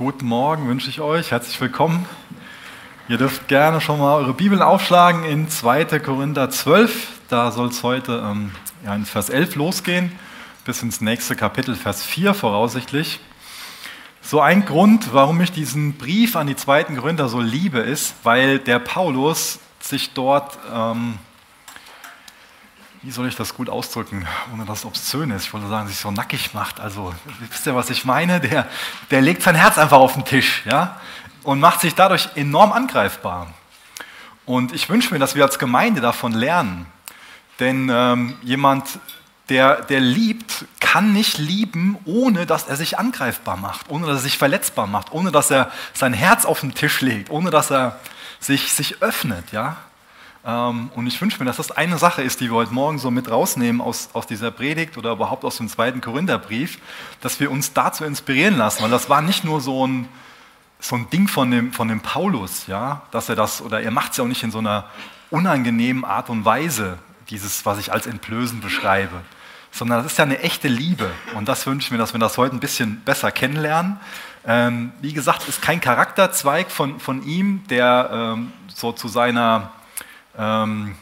Guten Morgen wünsche ich euch. Herzlich willkommen. Ihr dürft gerne schon mal eure Bibeln aufschlagen in 2. Korinther 12. Da soll es heute ähm, ja, in Vers 11 losgehen, bis ins nächste Kapitel, Vers 4 voraussichtlich. So ein Grund, warum ich diesen Brief an die zweiten Korinther so liebe, ist, weil der Paulus sich dort ähm, wie soll ich das gut ausdrücken, ohne dass es obszön ist? Ich wollte sagen, sich so nackig macht. Also, wisst ihr, was ich meine? Der, der legt sein Herz einfach auf den Tisch ja? und macht sich dadurch enorm angreifbar. Und ich wünsche mir, dass wir als Gemeinde davon lernen. Denn ähm, jemand, der, der liebt, kann nicht lieben, ohne dass er sich angreifbar macht, ohne dass er sich verletzbar macht, ohne dass er sein Herz auf den Tisch legt, ohne dass er sich, sich öffnet. Ja? Ähm, und ich wünsche mir, dass das eine Sache ist, die wir heute Morgen so mit rausnehmen aus, aus dieser Predigt oder überhaupt aus dem zweiten Korintherbrief, dass wir uns dazu inspirieren lassen, weil das war nicht nur so ein, so ein Ding von dem, von dem Paulus, ja, dass er das, oder er macht es ja auch nicht in so einer unangenehmen Art und Weise, dieses, was ich als Entblößen beschreibe, sondern das ist ja eine echte Liebe. Und das wünsche ich mir, dass wir das heute ein bisschen besser kennenlernen. Ähm, wie gesagt, ist kein Charakterzweig von, von ihm, der ähm, so zu seiner ähm,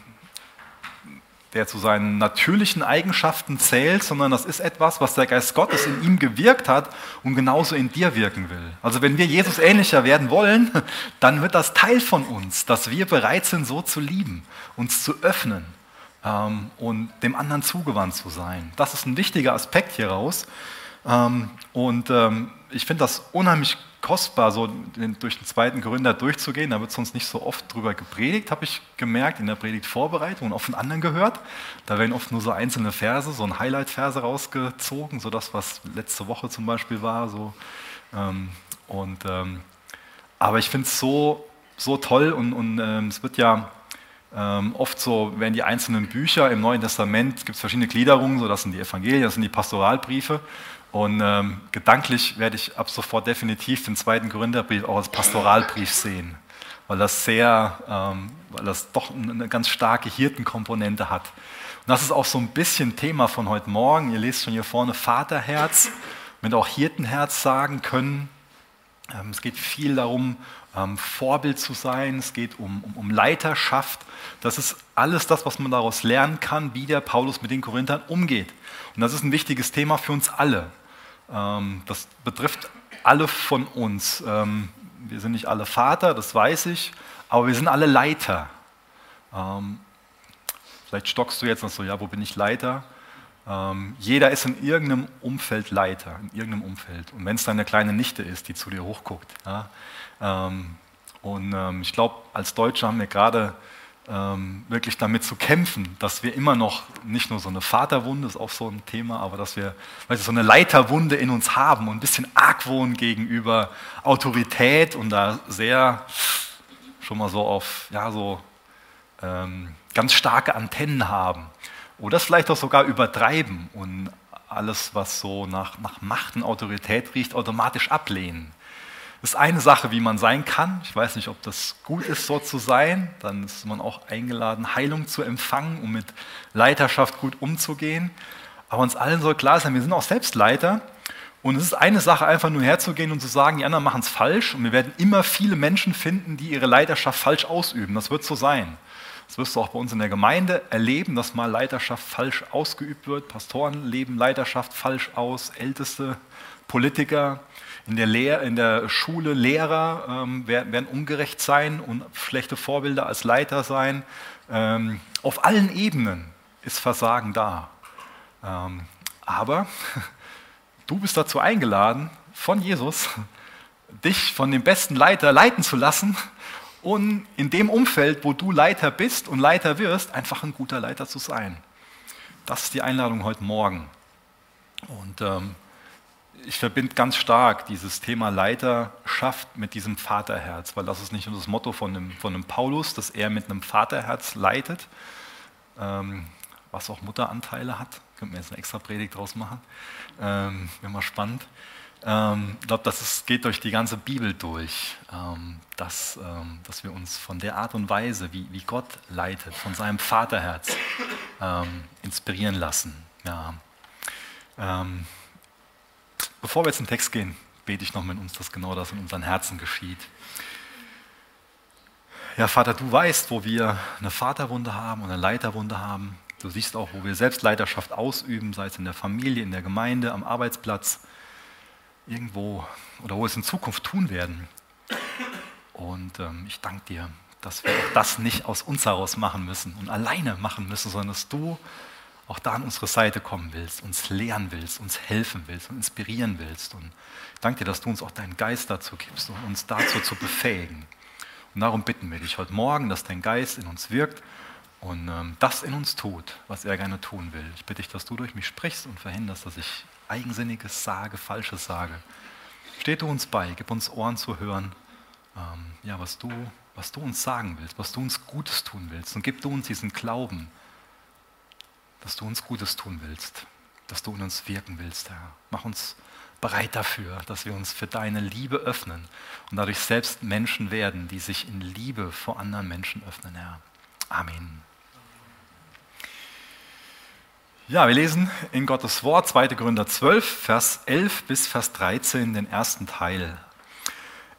der zu seinen natürlichen Eigenschaften zählt, sondern das ist etwas, was der Geist Gottes in ihm gewirkt hat und genauso in dir wirken will. Also wenn wir Jesus ähnlicher werden wollen, dann wird das Teil von uns, dass wir bereit sind, so zu lieben, uns zu öffnen ähm, und dem anderen zugewandt zu sein. Das ist ein wichtiger Aspekt hieraus. Ähm, und ähm, ich finde das unheimlich kostbar, so durch den zweiten Korinther durchzugehen. Da wird sonst nicht so oft drüber gepredigt, habe ich gemerkt, in der Predigtvorbereitung und auch von anderen gehört. Da werden oft nur so einzelne Verse, so ein Highlight-Verse rausgezogen, so das, was letzte Woche zum Beispiel war. So. Ähm, und, aber ich finde es so, so toll und, und es wird ja ähm, oft so, werden die einzelnen Bücher im Neuen Testament, gibt es verschiedene Gliederungen, so das sind die Evangelien, das sind die Pastoralbriefe. Und ähm, gedanklich werde ich ab sofort definitiv den zweiten Korintherbrief auch als Pastoralbrief sehen, weil das sehr, ähm, weil das doch eine ganz starke Hirtenkomponente hat. Und das ist auch so ein bisschen Thema von heute Morgen. Ihr lest schon hier vorne Vaterherz, mit auch Hirtenherz sagen können. Ähm, es geht viel darum, ähm, Vorbild zu sein. Es geht um, um, um Leiterschaft. Das ist alles das, was man daraus lernen kann, wie der Paulus mit den Korinthern umgeht. Und das ist ein wichtiges Thema für uns alle. Ähm, das betrifft alle von uns. Ähm, wir sind nicht alle Vater, das weiß ich, aber wir sind alle Leiter. Ähm, vielleicht stockst du jetzt noch so, ja, wo bin ich Leiter? jeder ist in irgendeinem Umfeld Leiter, in irgendeinem Umfeld. Und wenn es deine kleine Nichte ist, die zu dir hochguckt. Ja, und ich glaube, als Deutsche haben wir gerade ähm, wirklich damit zu kämpfen, dass wir immer noch nicht nur so eine Vaterwunde, ist auch so ein Thema, aber dass wir weißt so eine Leiterwunde in uns haben und ein bisschen Argwohn gegenüber Autorität und da sehr schon mal so auf, ja, so ähm, ganz starke Antennen haben. Oder es vielleicht auch sogar übertreiben und alles, was so nach, nach Macht und Autorität riecht, automatisch ablehnen. Ist eine Sache, wie man sein kann. Ich weiß nicht, ob das gut ist, so zu sein. Dann ist man auch eingeladen, Heilung zu empfangen, um mit Leiterschaft gut umzugehen. Aber uns allen soll klar sein, wir sind auch selbst Leiter. Und es ist eine Sache, einfach nur herzugehen und zu sagen, die anderen machen es falsch. Und wir werden immer viele Menschen finden, die ihre Leiterschaft falsch ausüben. Das wird so sein. Das wirst du auch bei uns in der Gemeinde erleben, dass mal Leiterschaft falsch ausgeübt wird. Pastoren leben Leiterschaft falsch aus, Älteste, Politiker in der, Lehr in der Schule Lehrer ähm, werden, werden, ungerecht sein und schlechte Vorbilder als Leiter sein. Ähm, auf allen Ebenen ist Versagen da. Ähm, aber du bist dazu eingeladen, von Jesus, dich von dem besten Leiter leiten zu lassen und in dem Umfeld, wo du Leiter bist und Leiter wirst, einfach ein guter Leiter zu sein. Das ist die Einladung heute Morgen. Und ähm, ich verbinde ganz stark dieses Thema Leiterschaft mit diesem Vaterherz, weil das ist nicht nur das Motto von einem, von einem Paulus, dass er mit einem Vaterherz leitet, ähm, was auch Mutteranteile hat. Könnten wir jetzt eine extra Predigt draus machen. Ähm, Wäre mal spannend. Ähm, ich glaube, das ist, geht durch die ganze Bibel durch, ähm, dass, ähm, dass wir uns von der Art und Weise, wie, wie Gott leitet, von seinem Vaterherz ähm, inspirieren lassen. Ja. Bevor wir jetzt in Text gehen, bete ich noch mit uns, dass genau das in unseren Herzen geschieht. Ja, Vater, du weißt, wo wir eine Vaterwunde haben und eine Leiterwunde haben. Du siehst auch, wo wir selbst Leiterschaft ausüben, sei es in der Familie, in der Gemeinde, am Arbeitsplatz, irgendwo oder wo wir es in Zukunft tun werden. Und ähm, ich danke dir, dass wir auch das nicht aus uns heraus machen müssen und alleine machen müssen, sondern dass du auch da an unsere Seite kommen willst, uns lehren willst, uns helfen willst und inspirieren willst. Und danke dir, dass du uns auch deinen Geist dazu gibst, um uns dazu zu befähigen. Und darum bitten wir dich heute Morgen, dass dein Geist in uns wirkt und ähm, das in uns tut, was er gerne tun will. Ich bitte dich, dass du durch mich sprichst und verhinderst, dass ich Eigensinniges sage, Falsches sage. Steh du uns bei, gib uns Ohren zu hören, ähm, ja, was du, was du uns sagen willst, was du uns Gutes tun willst. Und gib du uns diesen Glauben, dass du uns Gutes tun willst, dass du in uns wirken willst, Herr. Mach uns bereit dafür, dass wir uns für deine Liebe öffnen und dadurch selbst Menschen werden, die sich in Liebe vor anderen Menschen öffnen, Herr. Amen. Ja, wir lesen in Gottes Wort 2. Korinther 12, Vers 11 bis Vers 13 den ersten Teil.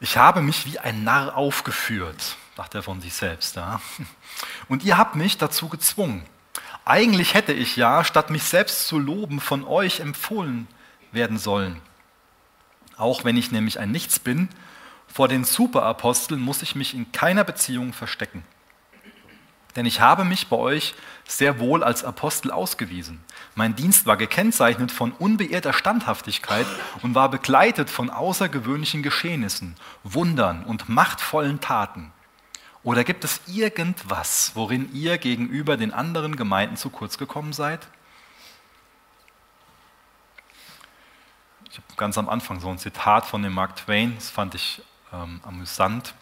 Ich habe mich wie ein Narr aufgeführt, sagt er von sich selbst. Ja. Und ihr habt mich dazu gezwungen. Eigentlich hätte ich ja, statt mich selbst zu loben, von euch empfohlen werden sollen. Auch wenn ich nämlich ein Nichts bin, vor den Superaposteln muss ich mich in keiner Beziehung verstecken. Denn ich habe mich bei euch sehr wohl als Apostel ausgewiesen. Mein Dienst war gekennzeichnet von unbeirrter Standhaftigkeit und war begleitet von außergewöhnlichen Geschehnissen, Wundern und machtvollen Taten. Oder gibt es irgendwas, worin ihr gegenüber den anderen Gemeinden zu kurz gekommen seid? Ich habe ganz am Anfang so ein Zitat von dem Mark Twain, das fand ich ähm, amüsant.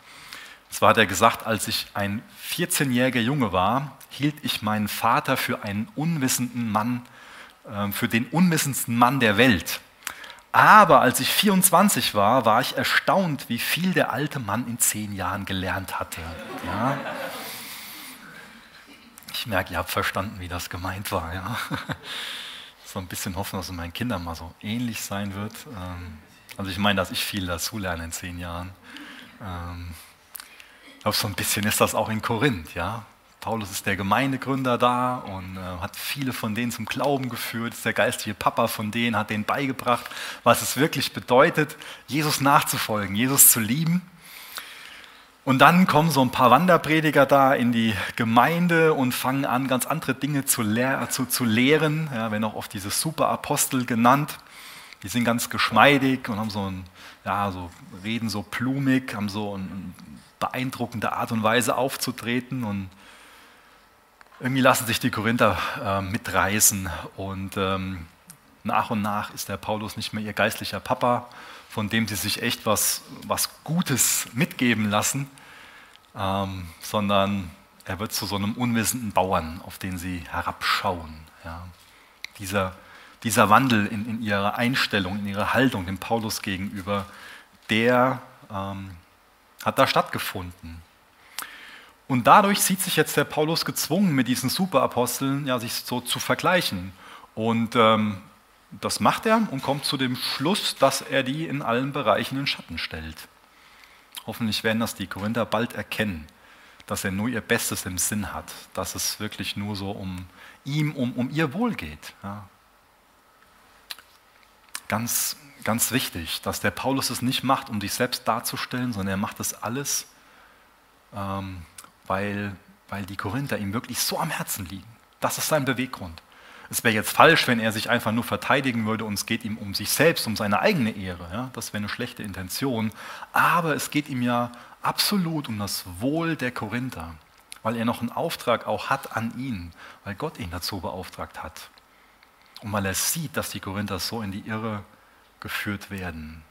Zwar hat er gesagt, als ich ein 14-jähriger Junge war, hielt ich meinen Vater für einen unwissenden Mann, äh, für den unwissendsten Mann der Welt. Aber als ich 24 war, war ich erstaunt, wie viel der alte Mann in zehn Jahren gelernt hatte. Ja. Ich merke, ihr habt verstanden, wie das gemeint war. Ja. So ein bisschen hoffen, dass es meinen Kindern mal so ähnlich sein wird. Ähm, also ich meine, dass ich viel dazu lerne in zehn Jahren. Ähm, ich glaube, so ein bisschen ist das auch in Korinth, ja. Paulus ist der Gemeindegründer da und äh, hat viele von denen zum Glauben geführt, ist der geistige Papa von denen, hat denen beigebracht, was es wirklich bedeutet, Jesus nachzufolgen, Jesus zu lieben. Und dann kommen so ein paar Wanderprediger da in die Gemeinde und fangen an, ganz andere Dinge zu, lehr zu, zu lehren, ja, werden auch oft diese Superapostel genannt. Die sind ganz geschmeidig und haben so ein, ja, so reden so plumig, haben so ein beeindruckende Art und Weise aufzutreten und irgendwie lassen sich die Korinther äh, mitreißen und ähm, nach und nach ist der Paulus nicht mehr ihr geistlicher Papa, von dem sie sich echt was, was Gutes mitgeben lassen, ähm, sondern er wird zu so einem unwissenden Bauern, auf den sie herabschauen. Ja. Dieser, dieser Wandel in, in, ihrer Einstellung, in ihrer Haltung dem Paulus gegenüber, der ähm, hat da stattgefunden. Und dadurch sieht sich jetzt der Paulus gezwungen, mit diesen Superaposteln ja, sich so zu vergleichen. Und ähm, das macht er und kommt zu dem Schluss, dass er die in allen Bereichen in Schatten stellt. Hoffentlich werden das die Korinther bald erkennen, dass er nur ihr Bestes im Sinn hat, dass es wirklich nur so um ihm, um, um ihr Wohl geht. Ja. Ganz ganz wichtig, dass der Paulus es nicht macht, um sich selbst darzustellen, sondern er macht das alles, ähm, weil, weil die Korinther ihm wirklich so am Herzen liegen. Das ist sein Beweggrund. Es wäre jetzt falsch, wenn er sich einfach nur verteidigen würde und es geht ihm um sich selbst, um seine eigene Ehre. Ja? Das wäre eine schlechte Intention. Aber es geht ihm ja absolut um das Wohl der Korinther, weil er noch einen Auftrag auch hat an ihn, weil Gott ihn dazu beauftragt hat. Und weil er sieht, dass die Korinther so in die Irre geführt werden.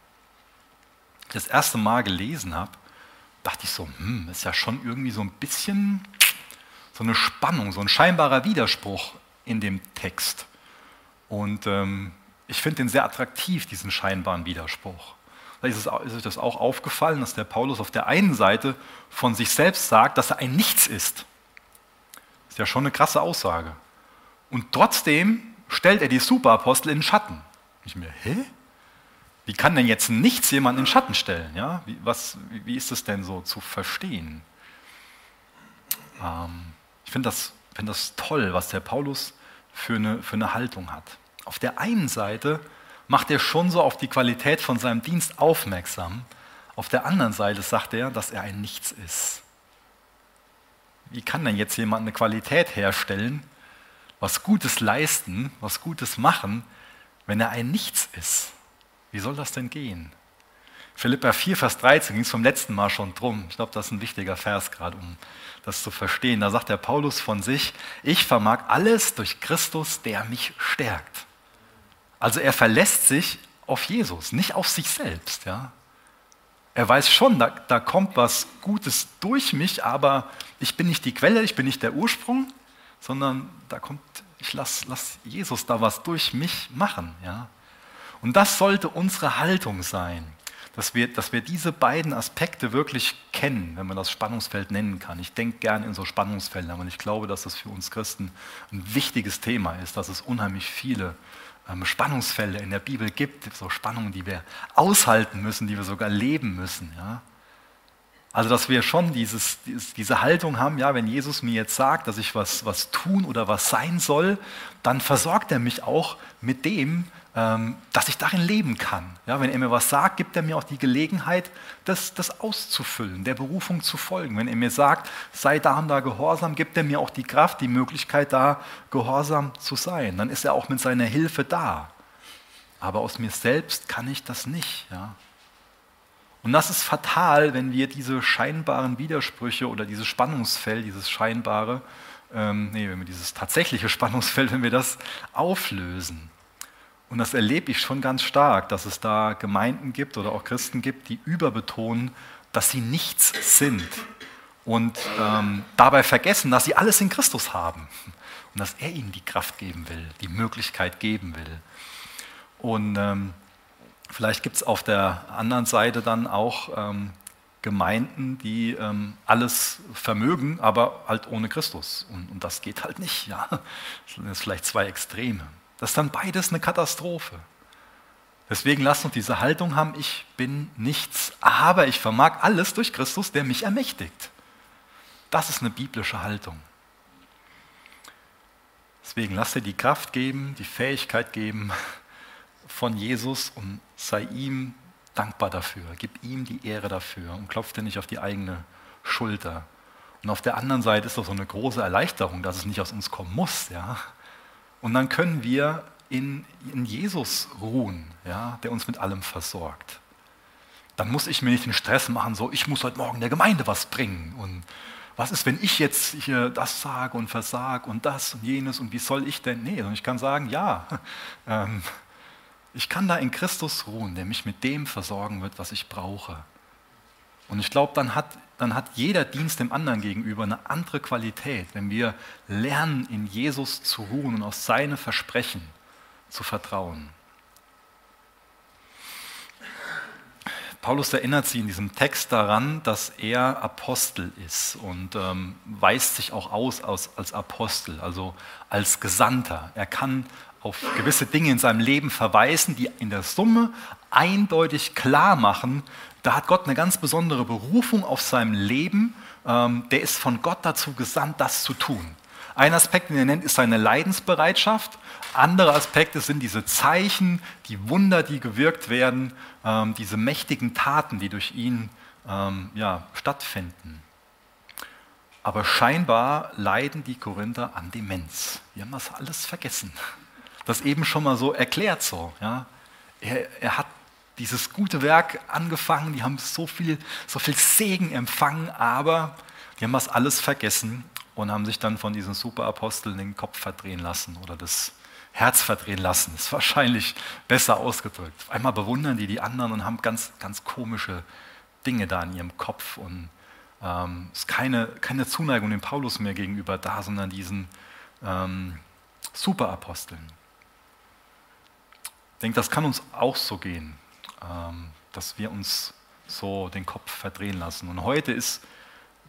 Das erste Mal gelesen habe, dachte ich so, hm, ist ja schon irgendwie so ein bisschen so eine Spannung, so ein scheinbarer Widerspruch in dem Text. Und ähm, ich finde den sehr attraktiv, diesen scheinbaren Widerspruch. Vielleicht ist, es, ist euch das auch aufgefallen, dass der Paulus auf der einen Seite von sich selbst sagt, dass er ein Nichts ist. Ist ja schon eine krasse Aussage. Und trotzdem stellt er die Superapostel in den Schatten. Ich mir, hä? Wie kann denn jetzt nichts jemand in den Schatten stellen? Ja? Wie, was, wie ist es denn so zu verstehen? Ähm, ich finde das, find das toll, was der Paulus für eine, für eine Haltung hat. Auf der einen Seite macht er schon so auf die Qualität von seinem Dienst aufmerksam. Auf der anderen Seite sagt er, dass er ein Nichts ist. Wie kann denn jetzt jemand eine Qualität herstellen, was Gutes leisten, was Gutes machen, wenn er ein Nichts ist? Wie soll das denn gehen? Philippa 4, Vers 13 ging es vom letzten Mal schon drum. Ich glaube, das ist ein wichtiger Vers gerade, um das zu verstehen. Da sagt der Paulus von sich, ich vermag alles durch Christus, der mich stärkt. Also er verlässt sich auf Jesus, nicht auf sich selbst. Ja? Er weiß schon, da, da kommt was Gutes durch mich, aber ich bin nicht die Quelle, ich bin nicht der Ursprung, sondern da kommt, ich lasse lass Jesus da was durch mich machen. Ja? Und das sollte unsere Haltung sein, dass wir, dass wir diese beiden Aspekte wirklich kennen, wenn man das Spannungsfeld nennen kann. Ich denke gerne in so Spannungsfeldern, und ich glaube, dass das für uns Christen ein wichtiges Thema ist, dass es unheimlich viele ähm, Spannungsfelder in der Bibel gibt, so Spannungen, die wir aushalten müssen, die wir sogar leben müssen. Ja? Also, dass wir schon dieses, diese Haltung haben, ja, wenn Jesus mir jetzt sagt, dass ich was, was tun oder was sein soll, dann versorgt er mich auch mit dem, dass ich darin leben kann. Ja, wenn er mir was sagt, gibt er mir auch die Gelegenheit, das, das auszufüllen, der Berufung zu folgen. Wenn er mir sagt, sei da und da gehorsam, gibt er mir auch die Kraft, die Möglichkeit, da gehorsam zu sein. Dann ist er auch mit seiner Hilfe da. Aber aus mir selbst kann ich das nicht. Ja. Und das ist fatal, wenn wir diese scheinbaren Widersprüche oder dieses Spannungsfeld, dieses scheinbare, ähm, nee, wenn wir dieses tatsächliche Spannungsfeld, wenn wir das auflösen. Und das erlebe ich schon ganz stark, dass es da Gemeinden gibt oder auch Christen gibt, die überbetonen, dass sie nichts sind und ähm, dabei vergessen, dass sie alles in Christus haben und dass er ihnen die Kraft geben will, die Möglichkeit geben will. Und ähm, vielleicht gibt es auf der anderen Seite dann auch ähm, Gemeinden, die ähm, alles vermögen, aber halt ohne Christus. Und, und das geht halt nicht. Ja? Das sind jetzt vielleicht zwei Extreme. Das ist dann beides eine Katastrophe. Deswegen lasst uns diese Haltung haben, ich bin nichts, aber ich vermag alles durch Christus, der mich ermächtigt. Das ist eine biblische Haltung. Deswegen lass dir die Kraft geben, die Fähigkeit geben von Jesus und sei ihm dankbar dafür. Gib ihm die Ehre dafür und klopf dir nicht auf die eigene Schulter. Und auf der anderen Seite ist doch so eine große Erleichterung, dass es nicht aus uns kommen muss. Ja? Und dann können wir in, in Jesus ruhen, ja, der uns mit allem versorgt. Dann muss ich mir nicht den Stress machen, so ich muss heute Morgen der Gemeinde was bringen. Und was ist, wenn ich jetzt hier das sage und versage und das und jenes und wie soll ich denn? Nee, sondern ich kann sagen, ja, ähm, ich kann da in Christus ruhen, der mich mit dem versorgen wird, was ich brauche. Und ich glaube, dann hat, dann hat jeder Dienst dem anderen gegenüber eine andere Qualität, wenn wir lernen, in Jesus zu ruhen und auf seine Versprechen zu vertrauen. Paulus erinnert sie in diesem Text daran, dass er Apostel ist und ähm, weist sich auch aus als, als Apostel, also als Gesandter. Er kann auf gewisse Dinge in seinem Leben verweisen, die in der Summe eindeutig klar machen, da hat Gott eine ganz besondere Berufung auf seinem Leben. Ähm, der ist von Gott dazu gesandt, das zu tun. Ein Aspekt, den er nennt, ist seine Leidensbereitschaft. Andere Aspekte sind diese Zeichen, die Wunder, die gewirkt werden, ähm, diese mächtigen Taten, die durch ihn ähm, ja, stattfinden. Aber scheinbar leiden die Korinther an Demenz. Die haben das alles vergessen. Das eben schon mal so erklärt so. Ja. Er, er hat dieses gute Werk angefangen, die haben so viel, so viel Segen empfangen, aber die haben das alles vergessen und haben sich dann von diesen Superaposteln den Kopf verdrehen lassen oder das Herz verdrehen lassen. Das ist wahrscheinlich besser ausgedrückt. Einmal bewundern die die anderen und haben ganz, ganz komische Dinge da in ihrem Kopf und ähm, es ist keine, keine Zuneigung dem Paulus mehr gegenüber da, sondern diesen ähm, Superaposteln. Ich denke, das kann uns auch so gehen. Ähm, dass wir uns so den Kopf verdrehen lassen. Und heute ist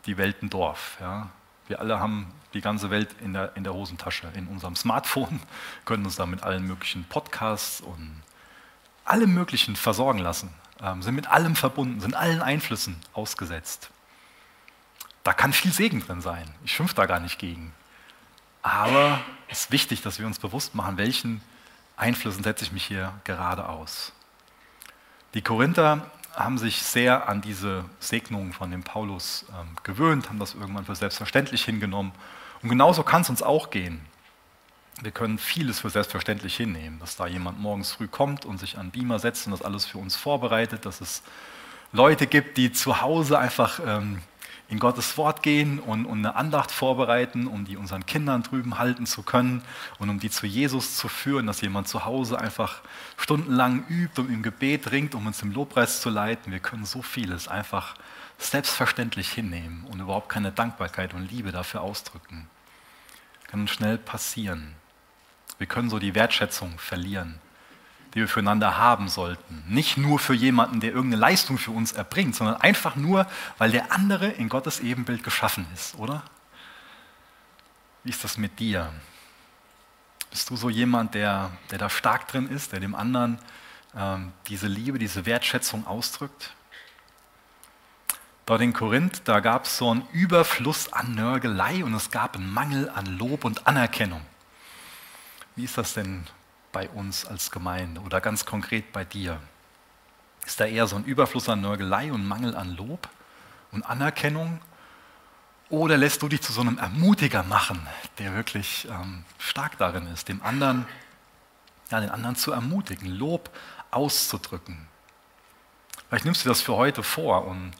die Welt ein Dorf. Ja. Wir alle haben die ganze Welt in der, in der Hosentasche, in unserem Smartphone, können uns da mit allen möglichen Podcasts und allem Möglichen versorgen lassen, ähm, sind mit allem verbunden, sind allen Einflüssen ausgesetzt. Da kann viel Segen drin sein. Ich schimpfe da gar nicht gegen. Aber es ist wichtig, dass wir uns bewusst machen, welchen Einflüssen setze ich mich hier gerade aus. Die Korinther haben sich sehr an diese Segnungen von dem Paulus ähm, gewöhnt, haben das irgendwann für selbstverständlich hingenommen. Und genauso kann es uns auch gehen. Wir können vieles für selbstverständlich hinnehmen, dass da jemand morgens früh kommt und sich an Beamer setzt und das alles für uns vorbereitet, dass es Leute gibt, die zu Hause einfach ähm, in Gottes Wort gehen und, und, eine Andacht vorbereiten, um die unseren Kindern drüben halten zu können und um die zu Jesus zu führen, dass jemand zu Hause einfach stundenlang übt und im Gebet ringt, um uns im Lobpreis zu leiten. Wir können so vieles einfach selbstverständlich hinnehmen und überhaupt keine Dankbarkeit und Liebe dafür ausdrücken. Kann schnell passieren. Wir können so die Wertschätzung verlieren, die wir füreinander haben sollten. Nicht nur für jemanden, der irgendeine Leistung für uns erbringt, sondern einfach nur, weil der andere in Gottes Ebenbild geschaffen ist, oder? Wie ist das mit dir? Bist du so jemand, der, der da stark drin ist, der dem anderen ähm, diese Liebe, diese Wertschätzung ausdrückt? Dort in Korinth, da gab es so einen Überfluss an Nörgelei und es gab einen Mangel an Lob und Anerkennung. Wie ist das denn bei uns als Gemeinde oder ganz konkret bei dir? Ist da eher so ein Überfluss an Nörgelei und Mangel an Lob und Anerkennung? Oder lässt du dich zu so einem Ermutiger machen, der wirklich ähm, stark darin ist, dem anderen, ja, den anderen zu ermutigen, Lob auszudrücken? Vielleicht nimmst du das für heute vor und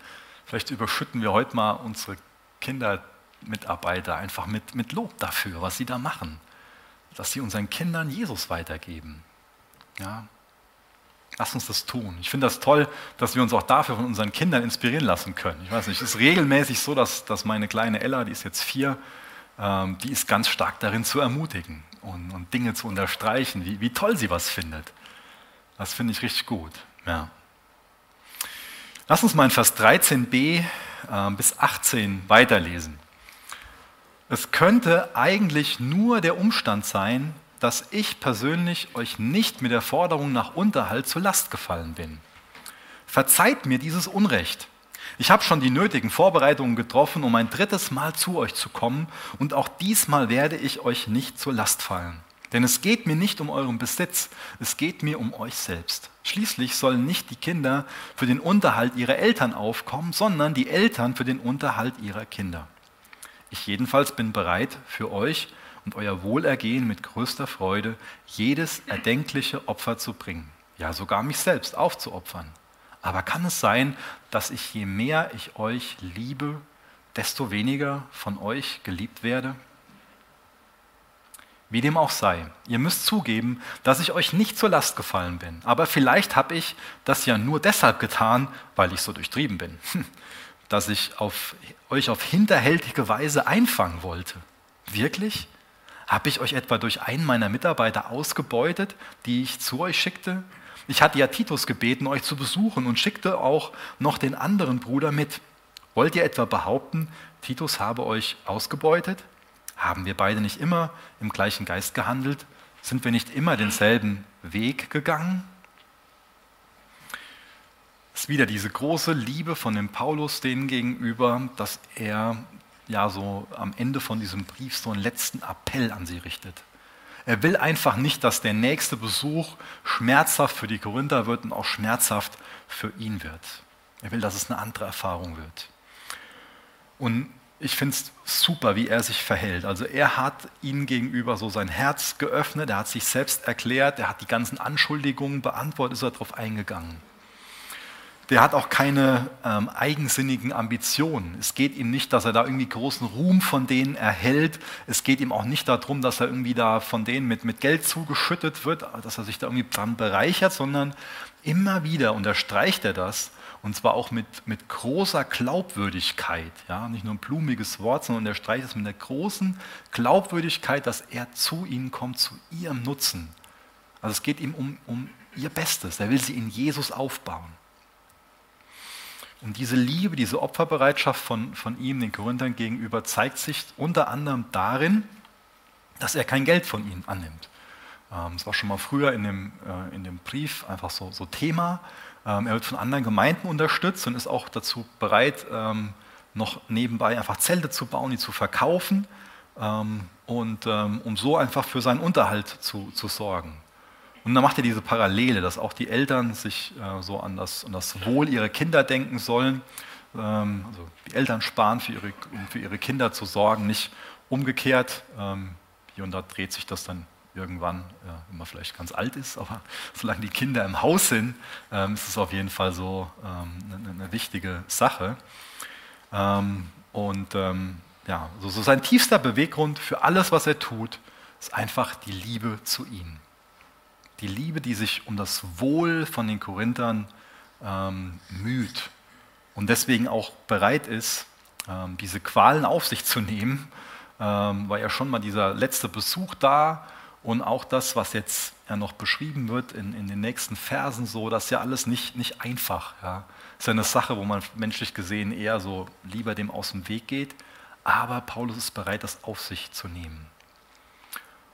vielleicht überschütten wir heute mal unsere Kindermitarbeiter einfach mit, mit Lob dafür, was sie da machen dass sie unseren Kindern Jesus weitergeben. Ja? Lass uns das tun. Ich finde das toll, dass wir uns auch dafür von unseren Kindern inspirieren lassen können. Ich weiß nicht, es ist regelmäßig so, dass, dass meine kleine Ella, die ist jetzt vier, ähm, die ist ganz stark darin zu ermutigen und, und Dinge zu unterstreichen, wie, wie toll sie was findet. Das finde ich richtig gut. Ja. Lass uns mal in Vers 13b äh, bis 18 weiterlesen. Es könnte eigentlich nur der Umstand sein, dass ich persönlich euch nicht mit der Forderung nach Unterhalt zur Last gefallen bin. Verzeiht mir dieses Unrecht. Ich habe schon die nötigen Vorbereitungen getroffen, um ein drittes Mal zu euch zu kommen, und auch diesmal werde ich euch nicht zur Last fallen. Denn es geht mir nicht um euren Besitz, es geht mir um euch selbst. Schließlich sollen nicht die Kinder für den Unterhalt ihrer Eltern aufkommen, sondern die Eltern für den Unterhalt ihrer Kinder. Ich jedenfalls bin bereit, für euch und euer Wohlergehen mit größter Freude jedes erdenkliche Opfer zu bringen, ja sogar mich selbst aufzuopfern. Aber kann es sein, dass ich je mehr ich euch liebe, desto weniger von euch geliebt werde? Wie dem auch sei, ihr müsst zugeben, dass ich euch nicht zur Last gefallen bin. Aber vielleicht habe ich das ja nur deshalb getan, weil ich so durchtrieben bin. dass ich auf, euch auf hinterhältige Weise einfangen wollte. Wirklich? Habe ich euch etwa durch einen meiner Mitarbeiter ausgebeutet, die ich zu euch schickte? Ich hatte ja Titus gebeten, euch zu besuchen und schickte auch noch den anderen Bruder mit. Wollt ihr etwa behaupten, Titus habe euch ausgebeutet? Haben wir beide nicht immer im gleichen Geist gehandelt? Sind wir nicht immer denselben Weg gegangen? Ist wieder diese große Liebe von dem Paulus denen gegenüber, dass er ja so am Ende von diesem Brief so einen letzten Appell an sie richtet. Er will einfach nicht, dass der nächste Besuch schmerzhaft für die Korinther wird und auch schmerzhaft für ihn wird. Er will, dass es eine andere Erfahrung wird. Und ich finde es super, wie er sich verhält. Also er hat ihnen gegenüber so sein Herz geöffnet, er hat sich selbst erklärt, er hat die ganzen Anschuldigungen beantwortet, ist er darauf eingegangen der hat auch keine ähm, eigensinnigen Ambitionen. Es geht ihm nicht, dass er da irgendwie großen Ruhm von denen erhält. Es geht ihm auch nicht darum, dass er irgendwie da von denen mit, mit Geld zugeschüttet wird, dass er sich da irgendwie dran bereichert, sondern immer wieder unterstreicht er das und zwar auch mit, mit großer Glaubwürdigkeit. Ja? Nicht nur ein blumiges Wort, sondern er streicht es mit einer großen Glaubwürdigkeit, dass er zu ihnen kommt, zu ihrem Nutzen. Also es geht ihm um, um ihr Bestes. Er will sie in Jesus aufbauen. Und diese Liebe, diese Opferbereitschaft von, von ihm, den Korinthern gegenüber, zeigt sich unter anderem darin, dass er kein Geld von ihnen annimmt. Ähm, das war schon mal früher in dem, äh, in dem Brief einfach so, so Thema. Ähm, er wird von anderen Gemeinden unterstützt und ist auch dazu bereit, ähm, noch nebenbei einfach Zelte zu bauen, die zu verkaufen und um so einfach für seinen Unterhalt zu, zu sorgen. Und dann macht er diese Parallele, dass auch die Eltern sich äh, so an das, an das Wohl ihrer Kinder denken sollen. Ähm, also die Eltern sparen, für ihre, um für ihre Kinder zu sorgen, nicht umgekehrt. Ähm, hier und da dreht sich das dann irgendwann, ja, wenn man vielleicht ganz alt ist, aber solange die Kinder im Haus sind, ähm, ist es auf jeden Fall so ähm, eine, eine, wichtige Sache. Ähm, und ähm, ja, so, so sein tiefster Beweggrund für alles, was er tut, ist einfach die Liebe zu ihm. Die Liebe, die sich um das Wohl von den Korinthern ähm, müht und deswegen auch bereit ist, ähm, diese Qualen auf sich zu nehmen, ähm, war ja schon mal dieser letzte Besuch da und auch das, was jetzt ja noch beschrieben wird in, in den nächsten Versen, so, das ist ja alles nicht, nicht einfach. Ja. Das ist ja eine Sache, wo man menschlich gesehen eher so lieber dem aus dem Weg geht, aber Paulus ist bereit, das auf sich zu nehmen.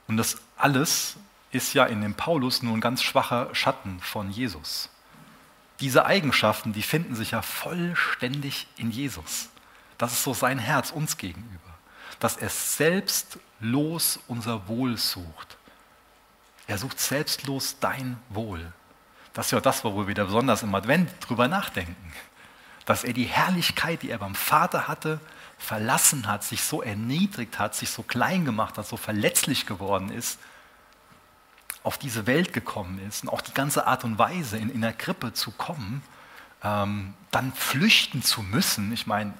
Und das alles ist ja in dem Paulus nur ein ganz schwacher Schatten von Jesus. Diese Eigenschaften, die finden sich ja vollständig in Jesus. Das ist so sein Herz uns gegenüber, dass er selbstlos unser Wohl sucht. Er sucht selbstlos dein Wohl. Das ist ja das, wo wir wieder besonders im Advent drüber nachdenken. Dass er die Herrlichkeit, die er beim Vater hatte, verlassen hat, sich so erniedrigt hat, sich so klein gemacht hat, so verletzlich geworden ist, auf diese Welt gekommen ist und auch die ganze Art und Weise, in, in der Krippe zu kommen, ähm, dann flüchten zu müssen. Ich meine,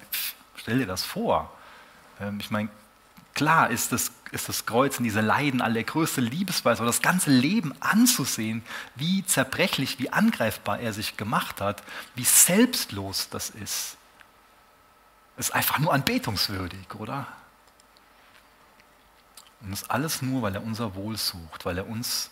stell dir das vor. Ähm, ich meine, klar ist das, ist das Kreuz und diese Leiden allergrößte Liebesweise, aber das ganze Leben anzusehen, wie zerbrechlich, wie angreifbar er sich gemacht hat, wie selbstlos das ist, ist einfach nur anbetungswürdig, oder? Und das alles nur, weil er unser Wohl sucht, weil er uns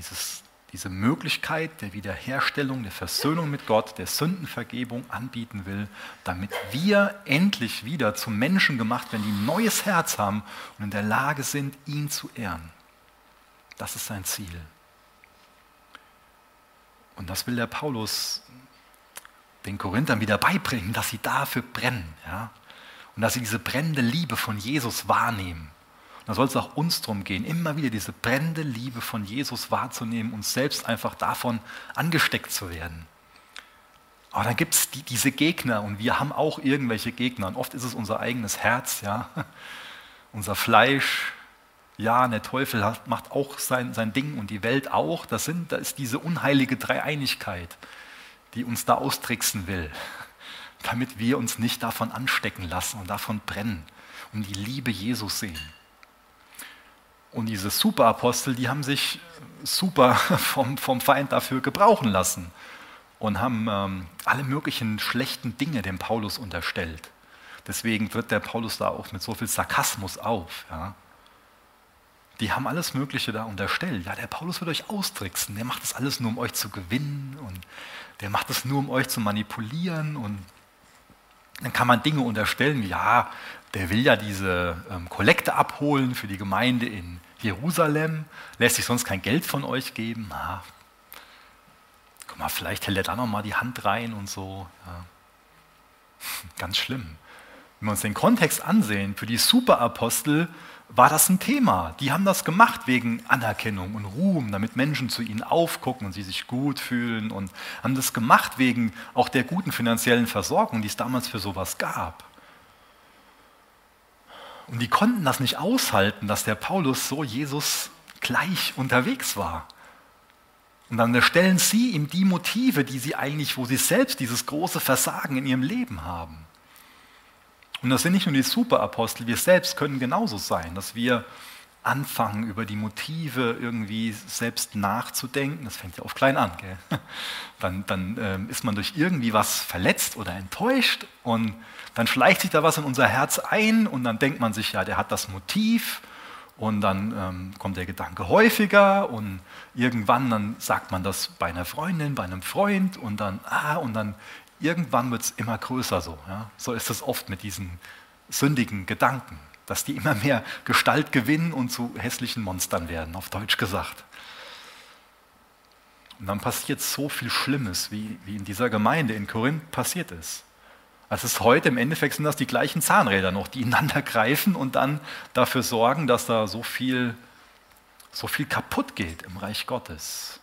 dieses, diese Möglichkeit der Wiederherstellung, der Versöhnung mit Gott, der Sündenvergebung anbieten will, damit wir endlich wieder zum Menschen gemacht werden, die ein neues Herz haben und in der Lage sind, ihn zu ehren. Das ist sein Ziel. Und das will der Paulus den Korinthern wieder beibringen, dass sie dafür brennen. Ja? Und dass sie diese brennende Liebe von Jesus wahrnehmen. Da soll es auch uns darum gehen, immer wieder diese brennende Liebe von Jesus wahrzunehmen und selbst einfach davon angesteckt zu werden. Aber dann gibt es die, diese Gegner und wir haben auch irgendwelche Gegner. Und oft ist es unser eigenes Herz, ja, unser Fleisch. Ja, der Teufel hat, macht auch sein, sein Ding und die Welt auch. Das, sind, das ist diese unheilige Dreieinigkeit, die uns da austricksen will, damit wir uns nicht davon anstecken lassen und davon brennen und die Liebe Jesus sehen. Und diese Superapostel, die haben sich super vom, vom Feind dafür gebrauchen lassen und haben ähm, alle möglichen schlechten Dinge dem Paulus unterstellt. Deswegen wird der Paulus da auch mit so viel Sarkasmus auf. Ja. Die haben alles Mögliche da unterstellt. Ja, der Paulus wird euch austricksen. Der macht das alles nur, um euch zu gewinnen und der macht das nur, um euch zu manipulieren. Und dann kann man Dinge unterstellen, wie, ja, der will ja diese ähm, Kollekte abholen für die Gemeinde in Jerusalem, lässt sich sonst kein Geld von euch geben. Na, guck mal, vielleicht hält er da noch mal die Hand rein und so. Ja. Ganz schlimm. Wenn wir uns den Kontext ansehen, für die Superapostel war das ein Thema. Die haben das gemacht wegen Anerkennung und Ruhm, damit Menschen zu ihnen aufgucken und sie sich gut fühlen und haben das gemacht wegen auch der guten finanziellen Versorgung, die es damals für sowas gab. Und die konnten das nicht aushalten, dass der Paulus so Jesus gleich unterwegs war. Und dann stellen sie ihm die Motive, die sie eigentlich, wo sie selbst dieses große Versagen in ihrem Leben haben. Und das sind nicht nur die Superapostel, wir selbst können genauso sein, dass wir anfangen, über die Motive irgendwie selbst nachzudenken. Das fängt ja oft klein an. Gell? Dann, dann ähm, ist man durch irgendwie was verletzt oder enttäuscht und dann schleicht sich da was in unser Herz ein und dann denkt man sich, ja, der hat das Motiv und dann ähm, kommt der Gedanke häufiger und irgendwann dann sagt man das bei einer Freundin, bei einem Freund und dann, ah, und dann irgendwann wird es immer größer so. Ja? So ist es oft mit diesen sündigen Gedanken. dass die immer mehr Gestalt gewinnen und zu hässlichen Monstern werden, auf Deutsch gesagt. Und dann passiert so viel Schlimmes, wie, wie in dieser Gemeinde in Korinth passiert ist. Es ist heute im Endeffekt sind das die gleichen Zahnräder noch, die ineinander greifen und dann dafür sorgen, dass da so viel, so viel kaputt geht im Reich Gottes.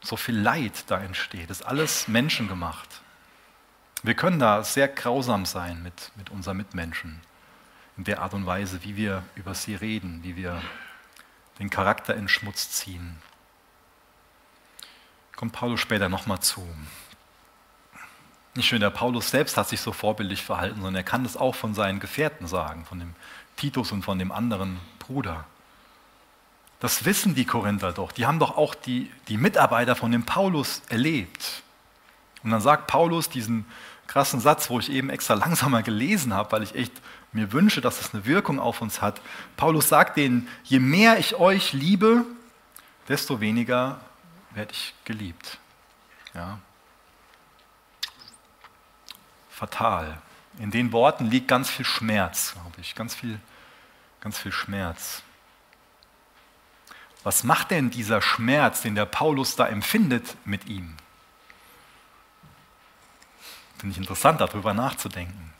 So viel Leid da entsteht. Das ist alles menschengemacht. Wir können da sehr grausam sein mit, mit unseren Mitmenschen. In der Art und Weise, wie wir über sie reden, wie wir den Charakter in Schmutz ziehen. Kommt Paulus später nochmal zu. Nicht nur der Paulus selbst hat sich so vorbildlich verhalten, sondern er kann das auch von seinen Gefährten sagen, von dem Titus und von dem anderen Bruder. Das wissen die Korinther doch. Die haben doch auch die, die Mitarbeiter von dem Paulus erlebt. Und dann sagt Paulus diesen krassen Satz, wo ich eben extra langsamer gelesen habe, weil ich echt mir wünsche, dass es eine Wirkung auf uns hat. Paulus sagt denen, je mehr ich euch liebe, desto weniger werde ich geliebt. Ja fatal. In den Worten liegt ganz viel Schmerz, glaube ich, ganz viel, ganz viel Schmerz. Was macht denn dieser Schmerz, den der Paulus da empfindet, mit ihm? Finde ich interessant, darüber nachzudenken.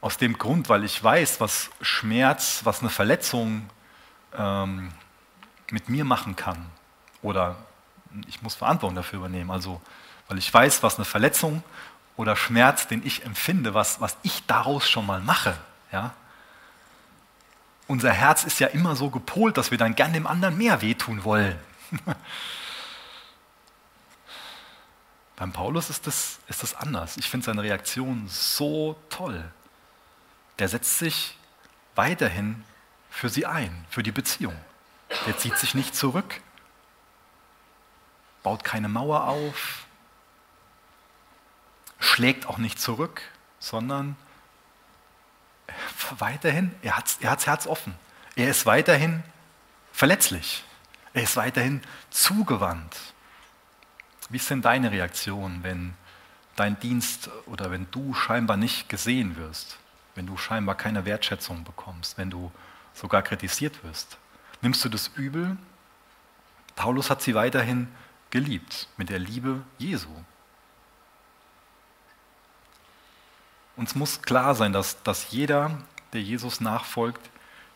Aus dem Grund, weil ich weiß, was Schmerz, was eine Verletzung ähm, mit mir machen kann. Oder ich muss Verantwortung dafür übernehmen. Also weil ich weiß, was eine Verletzung oder Schmerz, den ich empfinde, was, was ich daraus schon mal mache. Ja? Unser Herz ist ja immer so gepolt, dass wir dann gern dem anderen mehr wehtun wollen. Beim Paulus ist das, ist das anders. Ich finde seine Reaktion so toll. Der setzt sich weiterhin für sie ein, für die Beziehung. Der zieht sich nicht zurück, baut keine Mauer auf, schlägt auch nicht zurück, sondern weiterhin, er hat er hat's Herz offen. Er ist weiterhin verletzlich. Er ist weiterhin zugewandt. Wie ist denn deine Reaktion, wenn dein Dienst oder wenn du scheinbar nicht gesehen wirst, wenn du scheinbar keine Wertschätzung bekommst, wenn du sogar kritisiert wirst? Nimmst du das übel? Paulus hat sie weiterhin geliebt mit der Liebe Jesu. Uns muss klar sein, dass, dass jeder, der Jesus nachfolgt,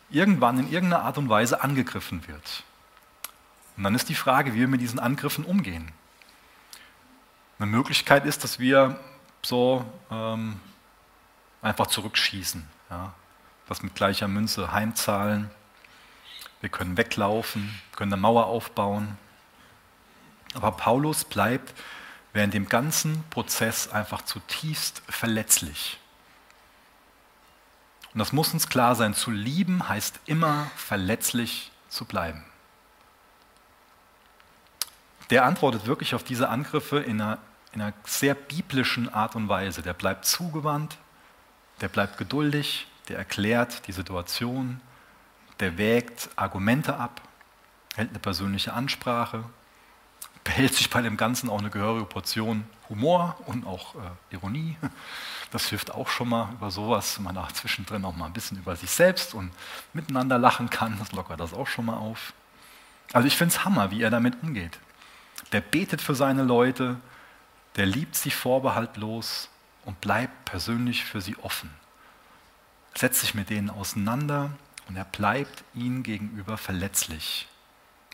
irgendwann in irgendeiner Art und Weise angegriffen wird. Und dann ist die Frage, wie wir mit diesen Angriffen umgehen. Eine Möglichkeit ist, dass wir so ähm, einfach zurückschießen, ja? das mit gleicher Münze heimzahlen. Wir können weglaufen, können eine Mauer aufbauen. Aber Paulus bleibt während dem ganzen Prozess einfach zutiefst verletzlich. Und das muss uns klar sein, zu lieben heißt immer verletzlich zu bleiben. Der antwortet wirklich auf diese Angriffe in einer, in einer sehr biblischen Art und Weise. Der bleibt zugewandt, der bleibt geduldig, der erklärt die Situation, der wägt Argumente ab, hält eine persönliche Ansprache, behält sich bei dem Ganzen auch eine gehörige Portion Humor und auch äh, Ironie. Das hilft auch schon mal über sowas, man auch zwischendrin auch mal ein bisschen über sich selbst und miteinander lachen kann. Das lockert das auch schon mal auf. Also ich finde es Hammer, wie er damit umgeht. Der betet für seine Leute, der liebt sie vorbehaltlos und bleibt persönlich für sie offen. Setzt sich mit denen auseinander und er bleibt ihnen gegenüber verletzlich.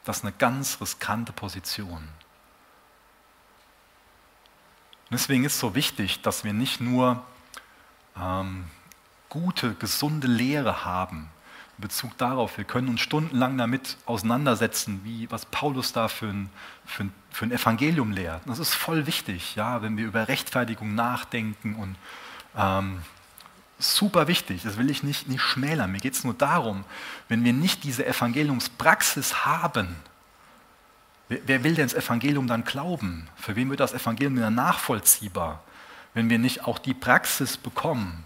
Das ist eine ganz riskante Position. Und deswegen ist es so wichtig, dass wir nicht nur ähm, gute, gesunde Lehre haben in Bezug darauf. Wir können uns stundenlang damit auseinandersetzen, wie, was Paulus da für ein, für, ein, für ein Evangelium lehrt. Das ist voll wichtig, ja, wenn wir über Rechtfertigung nachdenken und ähm, super wichtig, das will ich nicht, nicht schmälern. Mir geht es nur darum, wenn wir nicht diese Evangeliumspraxis haben, Wer will denn das Evangelium dann glauben? Für wen wird das Evangelium dann nachvollziehbar, wenn wir nicht auch die Praxis bekommen,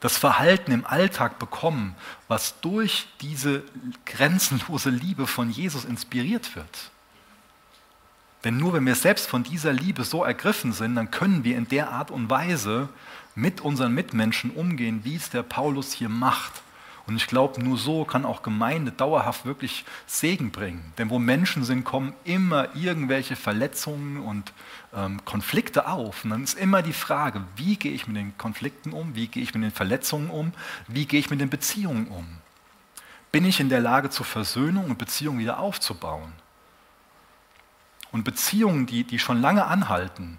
das Verhalten im Alltag bekommen, was durch diese grenzenlose Liebe von Jesus inspiriert wird? Denn nur wenn wir selbst von dieser Liebe so ergriffen sind, dann können wir in der Art und Weise mit unseren Mitmenschen umgehen, wie es der Paulus hier macht. Und ich glaube, nur so kann auch Gemeinde dauerhaft wirklich Segen bringen. Denn wo Menschen sind, kommen immer irgendwelche Verletzungen und ähm, Konflikte auf. Und dann ist immer die Frage, wie gehe ich mit den Konflikten um, wie gehe ich mit den Verletzungen um, wie gehe ich mit den Beziehungen um. Bin ich in der Lage zur Versöhnung und Beziehungen wieder aufzubauen? Und Beziehungen, die, die schon lange anhalten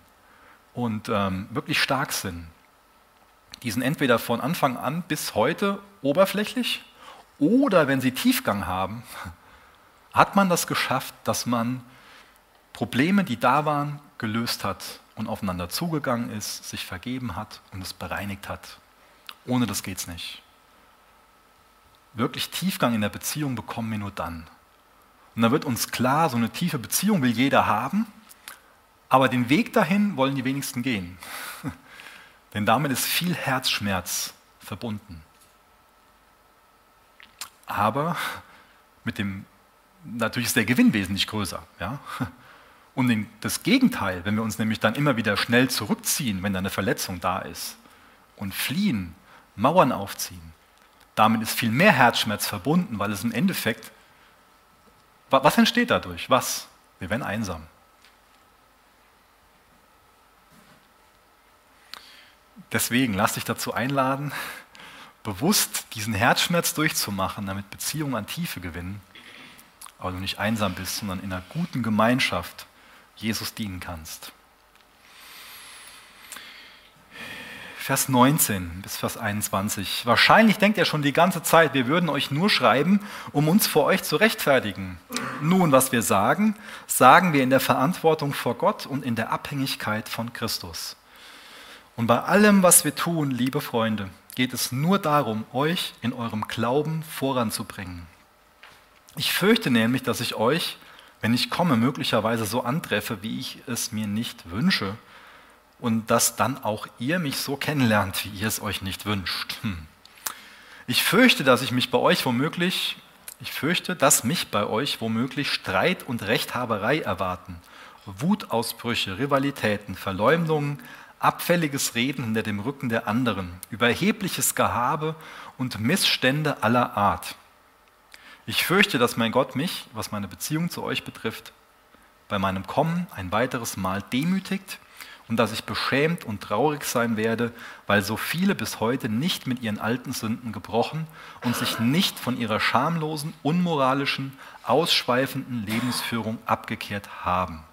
und ähm, wirklich stark sind, die sind entweder von Anfang an bis heute oberflächlich oder wenn sie Tiefgang haben, hat man das geschafft, dass man Probleme, die da waren, gelöst hat und aufeinander zugegangen ist, sich vergeben hat und es bereinigt hat. Ohne das geht es nicht. Wirklich Tiefgang in der Beziehung bekommen wir nur dann. Und dann wird uns klar, so eine tiefe Beziehung will jeder haben, aber den Weg dahin wollen die wenigsten gehen. Denn damit ist viel Herzschmerz verbunden. Aber mit dem, natürlich ist der Gewinn wesentlich größer. Ja? Und das Gegenteil, wenn wir uns nämlich dann immer wieder schnell zurückziehen, wenn da eine Verletzung da ist, und fliehen, Mauern aufziehen, damit ist viel mehr Herzschmerz verbunden, weil es im Endeffekt, was entsteht dadurch? Was? Wir werden einsam. Deswegen lass dich dazu einladen, bewusst diesen Herzschmerz durchzumachen, damit Beziehungen an Tiefe gewinnen, aber du nicht einsam bist, sondern in einer guten Gemeinschaft Jesus dienen kannst. Vers 19 bis Vers 21. Wahrscheinlich denkt er schon die ganze Zeit, wir würden euch nur schreiben, um uns vor euch zu rechtfertigen. Nun, was wir sagen, sagen wir in der Verantwortung vor Gott und in der Abhängigkeit von Christus. Und bei allem, was wir tun, liebe Freunde, geht es nur darum, euch in eurem Glauben voranzubringen. Ich fürchte nämlich, dass ich euch, wenn ich komme, möglicherweise so antreffe, wie ich es mir nicht wünsche, und dass dann auch ihr mich so kennenlernt, wie ihr es euch nicht wünscht. Hm. Ich fürchte, dass ich mich bei euch womöglich, ich fürchte, dass mich bei euch womöglich Streit und Rechthaberei erwarten, Wutausbrüche, Rivalitäten, Verleumdungen, abfälliges Reden hinter dem Rücken der anderen, überhebliches Gehabe und Missstände aller Art. Ich fürchte, dass mein Gott mich, was meine Beziehung zu euch betrifft, bei meinem Kommen ein weiteres Mal demütigt und dass ich beschämt und traurig sein werde, weil so viele bis heute nicht mit ihren alten Sünden gebrochen und sich nicht von ihrer schamlosen, unmoralischen, ausschweifenden Lebensführung abgekehrt haben.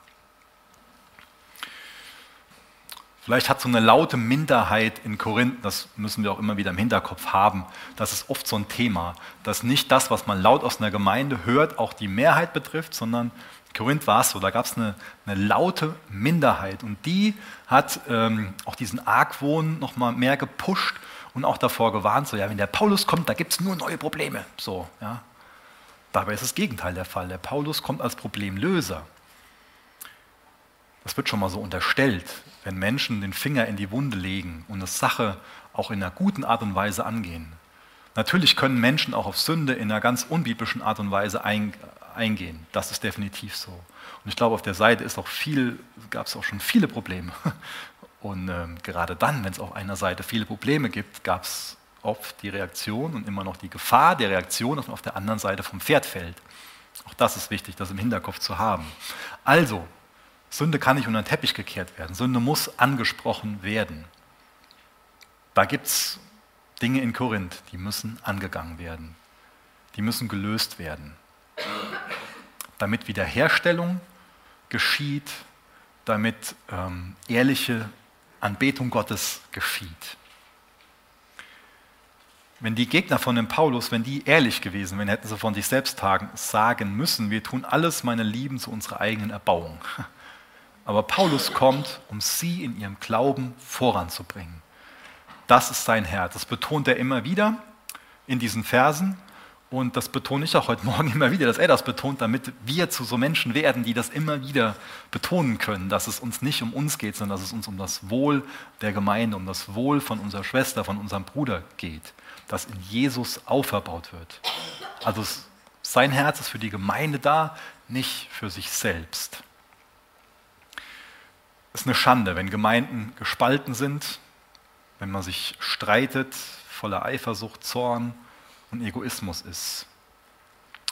Vielleicht hat so eine laute Minderheit in Korinth, das müssen wir auch immer wieder im Hinterkopf haben, das ist oft so ein Thema, dass nicht das, was man laut aus einer Gemeinde hört, auch die Mehrheit betrifft, sondern in Korinth war es so, da gab es eine, eine, laute Minderheit und die hat ähm, auch diesen Argwohn nochmal mehr gepusht und auch davor gewarnt, so ja, wenn der Paulus kommt, da gibt es nur neue Probleme. So, ja. Dabei ist das Gegenteil der Fall. Der Paulus kommt als Problemlöser. Das wird schon mal so unterstellt, wenn Menschen den Finger in die Wunde legen und eine Sache auch in einer guten Art und Weise angehen. Natürlich können Menschen auch auf Sünde in einer ganz unbiblischen Art und Weise eingehen. Das ist definitiv so. Und ich glaube, auf der Seite ist auch viel, gab es auch schon viele Probleme. Und äh, gerade dann, wenn es auf einer Seite viele Probleme gibt, gab es oft die Reaktion und immer noch die Gefahr der Reaktion, dass man auf der anderen Seite vom Pferd fällt. Auch das ist wichtig, das im Hinterkopf zu haben. Also, Sünde kann nicht unter den Teppich gekehrt werden. Sünde muss angesprochen werden. Da gibt es Dinge in Korinth, die müssen angegangen werden. Die müssen gelöst werden. Damit Wiederherstellung geschieht, damit ähm, ehrliche Anbetung Gottes geschieht. Wenn die Gegner von dem Paulus, wenn die ehrlich gewesen wären, hätten sie von sich selbst sagen müssen, wir tun alles, meine Lieben, zu unserer eigenen Erbauung. Aber Paulus kommt, um sie in ihrem Glauben voranzubringen. Das ist sein Herz. Das betont er immer wieder in diesen Versen. Und das betone ich auch heute Morgen immer wieder, dass er das betont, damit wir zu so Menschen werden, die das immer wieder betonen können, dass es uns nicht um uns geht, sondern dass es uns um das Wohl der Gemeinde, um das Wohl von unserer Schwester, von unserem Bruder geht, dass in Jesus auferbaut wird. Also sein Herz ist für die Gemeinde da, nicht für sich selbst. Es ist eine Schande, wenn Gemeinden gespalten sind, wenn man sich streitet, voller Eifersucht, Zorn und Egoismus ist.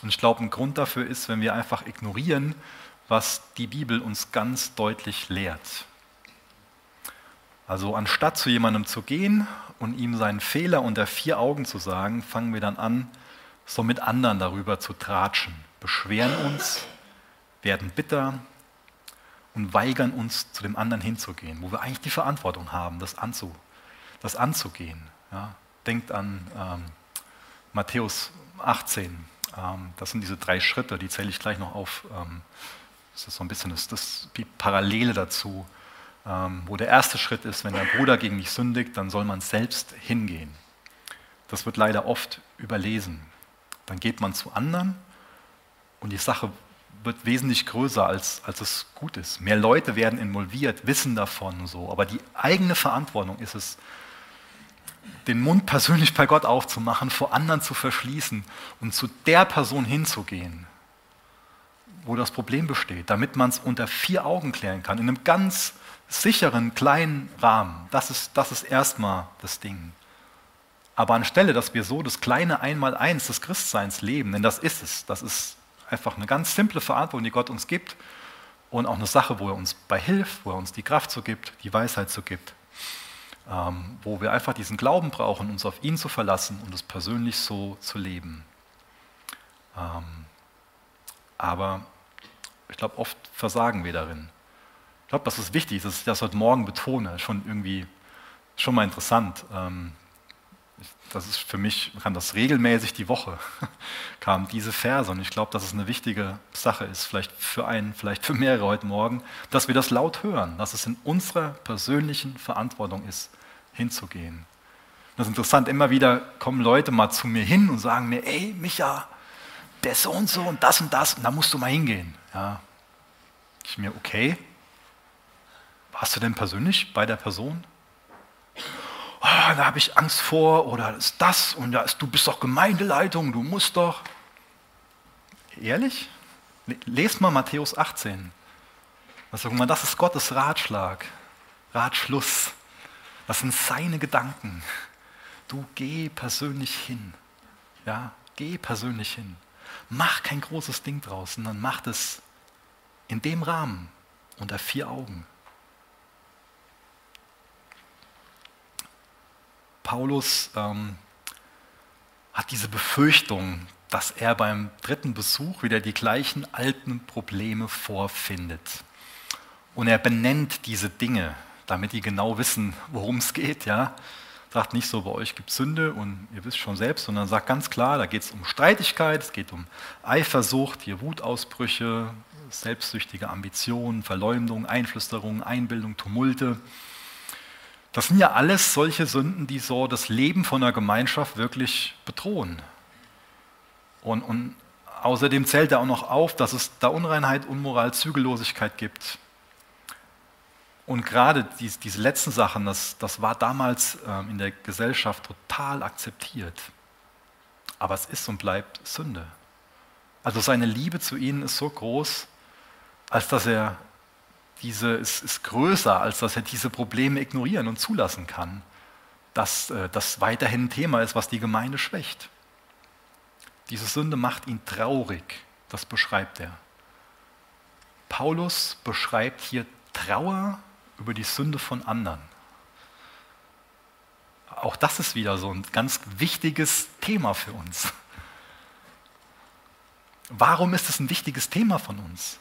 Und ich glaube, ein Grund dafür ist, wenn wir einfach ignorieren, was die Bibel uns ganz deutlich lehrt. Also anstatt zu jemandem zu gehen und ihm seinen Fehler unter vier Augen zu sagen, fangen wir dann an, so mit anderen darüber zu tratschen, beschweren uns, werden bitter und weigern uns, zu dem anderen hinzugehen, wo wir eigentlich die Verantwortung haben, das, anzu, das anzugehen. Ja. Denkt an ähm, Matthäus 18, ähm, das sind diese drei Schritte, die zähle ich gleich noch auf. Ähm, das ist so ein bisschen das, das die Parallele dazu, ähm, wo der erste Schritt ist, wenn der Bruder gegen dich sündigt, dann soll man selbst hingehen. Das wird leider oft überlesen. Dann geht man zu anderen und die Sache wird wesentlich größer, als, als es gut ist. Mehr Leute werden involviert, wissen davon und so. Aber die eigene Verantwortung ist es, den Mund persönlich bei Gott aufzumachen, vor anderen zu verschließen und zu der Person hinzugehen, wo das Problem besteht, damit man es unter vier Augen klären kann, in einem ganz sicheren, kleinen Rahmen. Das ist, das ist erstmal das Ding. Aber anstelle, dass wir so das kleine Einmaleins des Christseins leben, denn das ist es, das ist einfach eine ganz simple Verantwortung, die Gott uns gibt und auch eine Sache, wo er uns bei hilft, wo er uns die Kraft so gibt, die Weisheit so gibt, ähm, wo wir einfach diesen Glauben brauchen, uns auf ihn zu verlassen und es persönlich so zu leben. Ähm, aber ich glaube, oft versagen wir darin. Ich glaube, das ist wichtig, dass ich das heute Morgen betone. Schon irgendwie, schon mal interessant. Ähm, das ist für mich, kann das regelmäßig die Woche, kamen diese Verse. Und ich glaube, dass es eine wichtige Sache ist, vielleicht für einen, vielleicht für mehrere heute Morgen, dass wir das laut hören, dass es in unserer persönlichen Verantwortung ist, hinzugehen. Das ist interessant, immer wieder kommen Leute mal zu mir hin und sagen mir, ey, Micha, der so und so und das und das, und da musst du mal hingehen. Ja. Ich mir, okay, warst du denn persönlich bei der Person? Oh, da habe ich Angst vor oder ist das und da ist, du bist doch Gemeindeleitung, du musst doch. Ehrlich? Lest mal Matthäus 18. Also, guck mal, das ist Gottes Ratschlag, Ratschluss. Das sind seine Gedanken. Du geh persönlich hin. Ja, geh persönlich hin. Mach kein großes Ding draus, sondern mach das in dem Rahmen unter vier Augen. Paulus ähm, hat diese Befürchtung, dass er beim dritten Besuch wieder die gleichen alten Probleme vorfindet. Und er benennt diese Dinge, damit die genau wissen, worum es geht. Ja? Sagt nicht so, bei euch gibt es Sünde und ihr wisst schon selbst, sondern sagt ganz klar, da geht es um Streitigkeit, es geht um Eifersucht, hier Wutausbrüche, selbstsüchtige Ambitionen, Verleumdung, Einflüsterung, Einbildung, Tumulte. Das sind ja alles solche Sünden, die so das Leben von einer Gemeinschaft wirklich bedrohen. Und, und außerdem zählt er auch noch auf, dass es da Unreinheit, Unmoral, Zügellosigkeit gibt. Und gerade dies, diese letzten Sachen, das, das war damals ähm, in der Gesellschaft total akzeptiert. Aber es ist und bleibt Sünde. Also seine Liebe zu ihnen ist so groß, als dass er diese ist, ist größer, als dass er diese Probleme ignorieren und zulassen kann, dass äh, das weiterhin ein Thema ist, was die Gemeinde schwächt. Diese Sünde macht ihn traurig, das beschreibt er. Paulus beschreibt hier Trauer über die Sünde von anderen. Auch das ist wieder so ein ganz wichtiges Thema für uns. Warum ist es ein wichtiges Thema von uns?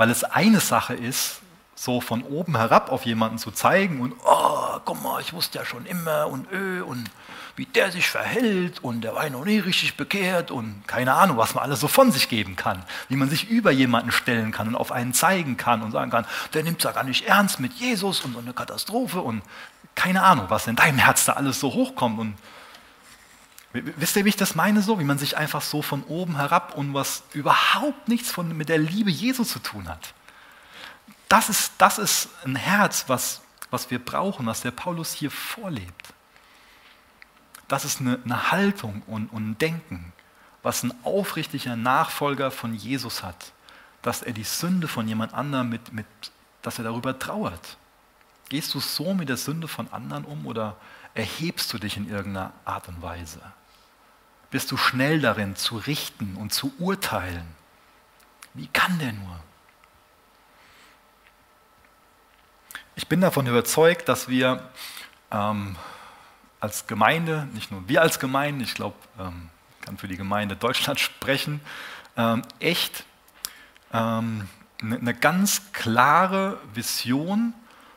Weil es eine Sache ist, so von oben herab auf jemanden zu zeigen und, oh, guck mal, ich wusste ja schon immer und öh und wie der sich verhält und der war noch nie richtig bekehrt und keine Ahnung, was man alles so von sich geben kann, wie man sich über jemanden stellen kann und auf einen zeigen kann und sagen kann, der nimmt es ja gar nicht ernst mit Jesus und so eine Katastrophe und keine Ahnung, was in deinem Herz da alles so hochkommt und Wisst ihr, wie ich das meine so? Wie man sich einfach so von oben herab und was überhaupt nichts von, mit der Liebe Jesu zu tun hat. Das ist, das ist ein Herz, was, was wir brauchen, was der Paulus hier vorlebt. Das ist eine, eine Haltung und, und ein Denken, was ein aufrichtiger Nachfolger von Jesus hat. Dass er die Sünde von jemand anderem mit, mit dass er darüber trauert. Gehst du so mit der Sünde von anderen um oder erhebst du dich in irgendeiner Art und Weise? Bist du schnell darin zu richten und zu urteilen? Wie kann der nur? Ich bin davon überzeugt, dass wir ähm, als Gemeinde, nicht nur wir als Gemeinde, ich glaube, ähm, kann für die Gemeinde Deutschland sprechen, ähm, echt ähm, eine, eine ganz klare Vision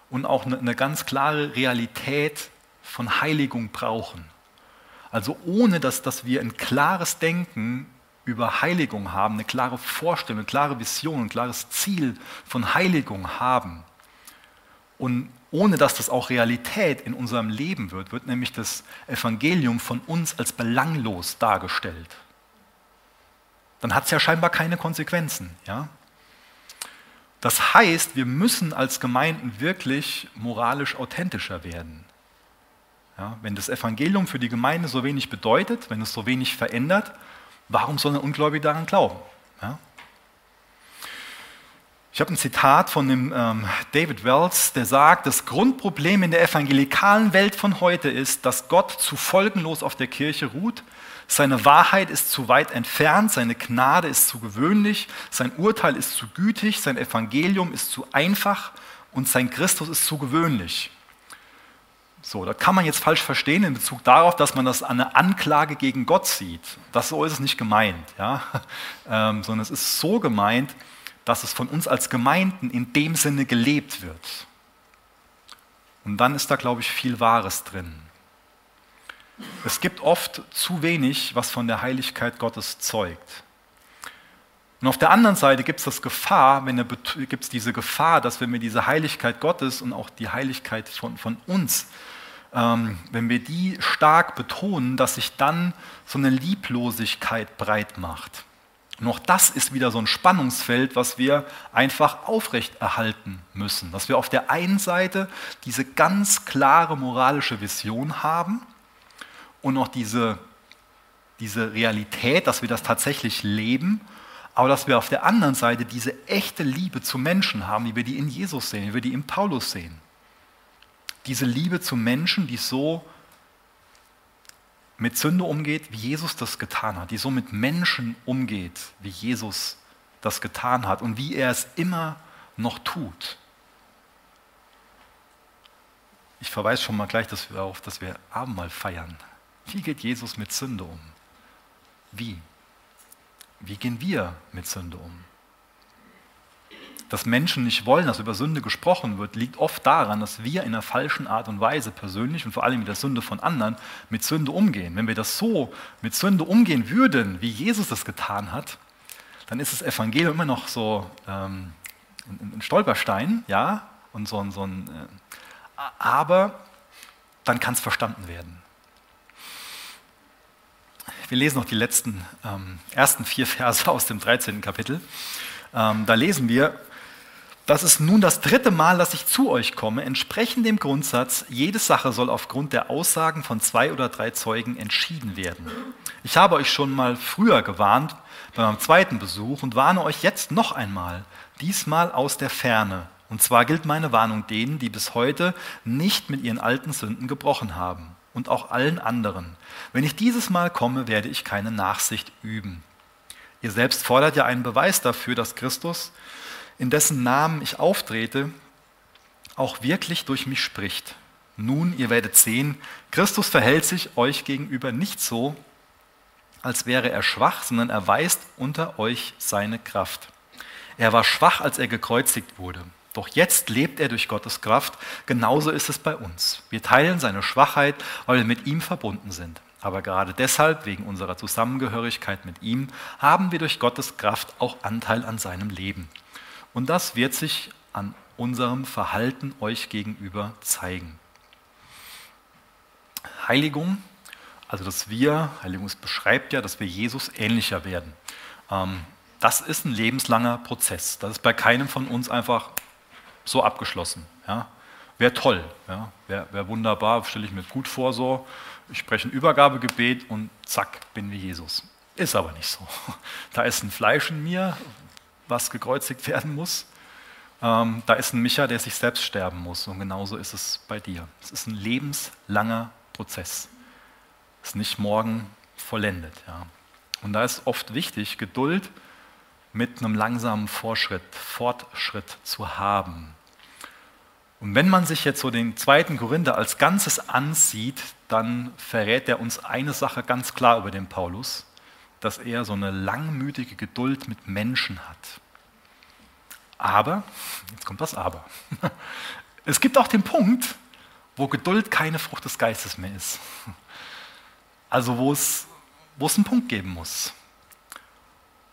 und auch eine, eine ganz klare Realität von Heiligung brauchen. Also ohne dass, dass wir ein klares Denken über Heiligung haben, eine klare Vorstellung, eine klare Vision, ein klares Ziel von Heiligung haben. Und ohne dass das auch Realität in unserem Leben wird, wird nämlich das Evangelium von uns als belanglos dargestellt. Dann hat es ja scheinbar keine Konsequenzen. Ja? Das heißt, wir müssen als Gemeinden wirklich moralisch authentischer werden. Ja, wenn das Evangelium für die Gemeinde so wenig bedeutet, wenn es so wenig verändert, warum soll ein Ungläubiger daran glauben? Ja? Ich habe ein Zitat von dem ähm, David Wells, der sagt, das Grundproblem in der evangelikalen Welt von heute ist, dass Gott zu folgenlos auf der Kirche ruht seine Wahrheit ist zu weit entfernt, seine Gnade ist zu gewöhnlich, sein Urteil ist zu gütig, sein Evangelium ist zu einfach und sein Christus ist zu gewöhnlich. So, das kann man jetzt falsch verstehen in Bezug darauf, dass man das an eine Anklage gegen Gott sieht. Das so ist es nicht gemeint, ja? ähm, sondern es ist so gemeint, dass es von uns als Gemeinden in dem Sinne gelebt wird. Und dann ist da, glaube ich, viel Wahres drin. Es gibt oft zu wenig, was von der Heiligkeit Gottes zeugt. Und auf der anderen Seite gibt es Gefahr, wenn gibt es diese Gefahr, dass wenn wir diese Heiligkeit Gottes und auch die Heiligkeit von, von uns, wenn wir die stark betonen, dass sich dann so eine Lieblosigkeit breit macht. Und auch das ist wieder so ein Spannungsfeld, was wir einfach aufrechterhalten müssen. Dass wir auf der einen Seite diese ganz klare moralische Vision haben und noch diese, diese Realität, dass wir das tatsächlich leben, aber dass wir auf der anderen Seite diese echte Liebe zu Menschen haben, wie wir die in Jesus sehen, wie wir die in Paulus sehen. Diese Liebe zu Menschen, die so mit Sünde umgeht, wie Jesus das getan hat, die so mit Menschen umgeht, wie Jesus das getan hat und wie er es immer noch tut. Ich verweise schon mal gleich darauf, dass wir Abendmahl feiern. Wie geht Jesus mit Sünde um? Wie? Wie gehen wir mit Sünde um? Dass Menschen nicht wollen, dass über Sünde gesprochen wird, liegt oft daran, dass wir in einer falschen Art und Weise persönlich und vor allem mit der Sünde von anderen mit Sünde umgehen. Wenn wir das so mit Sünde umgehen würden, wie Jesus es getan hat, dann ist das Evangelium immer noch so ähm, ein, Stolperstein, ja, und so, so ein, äh, aber dann kann es verstanden werden. Wir lesen noch die letzten ähm, ersten vier Verse aus dem 13. Kapitel. Ähm, da lesen wir, das ist nun das dritte Mal, dass ich zu euch komme, entsprechend dem Grundsatz, jede Sache soll aufgrund der Aussagen von zwei oder drei Zeugen entschieden werden. Ich habe euch schon mal früher gewarnt bei meinem zweiten Besuch und warne euch jetzt noch einmal, diesmal aus der Ferne. Und zwar gilt meine Warnung denen, die bis heute nicht mit ihren alten Sünden gebrochen haben und auch allen anderen. Wenn ich dieses Mal komme, werde ich keine Nachsicht üben. Ihr selbst fordert ja einen Beweis dafür, dass Christus, in dessen Namen ich auftrete, auch wirklich durch mich spricht. Nun, ihr werdet sehen, Christus verhält sich euch gegenüber nicht so, als wäre er schwach, sondern er weist unter euch seine Kraft. Er war schwach, als er gekreuzigt wurde. Doch jetzt lebt er durch Gottes Kraft. Genauso ist es bei uns. Wir teilen seine Schwachheit, weil wir mit ihm verbunden sind. Aber gerade deshalb, wegen unserer Zusammengehörigkeit mit ihm, haben wir durch Gottes Kraft auch Anteil an seinem Leben. Und das wird sich an unserem Verhalten euch gegenüber zeigen. Heiligung, also dass wir, Heiligung beschreibt ja, dass wir Jesus ähnlicher werden. Ähm, das ist ein lebenslanger Prozess. Das ist bei keinem von uns einfach so abgeschlossen. Ja. Wäre toll, ja. wäre wär wunderbar, stelle ich mir gut vor so. Ich spreche ein Übergabegebet und zack, bin wie Jesus. Ist aber nicht so. Da ist ein Fleisch in mir, was gekreuzigt werden muss. ähm, da ist ein Micha, der sich selbst sterben muss. Und genauso ist es bei dir. Es ist ein lebenslanger Prozess. Es ist nicht morgen vollendet. Ja. Und da ist oft wichtig, Geduld mit einem langsamen Vorschritt, Fortschritt zu haben. Und wenn man sich jetzt so den zweiten Korinther als Ganzes ansieht, dann verrät er uns eine Sache ganz klar über den Paulus, dass er so eine langmütige Geduld mit Menschen hat. Aber, jetzt kommt das Aber, es gibt auch den Punkt, wo Geduld keine Frucht des Geistes mehr ist. Also wo es, wo es einen Punkt geben muss,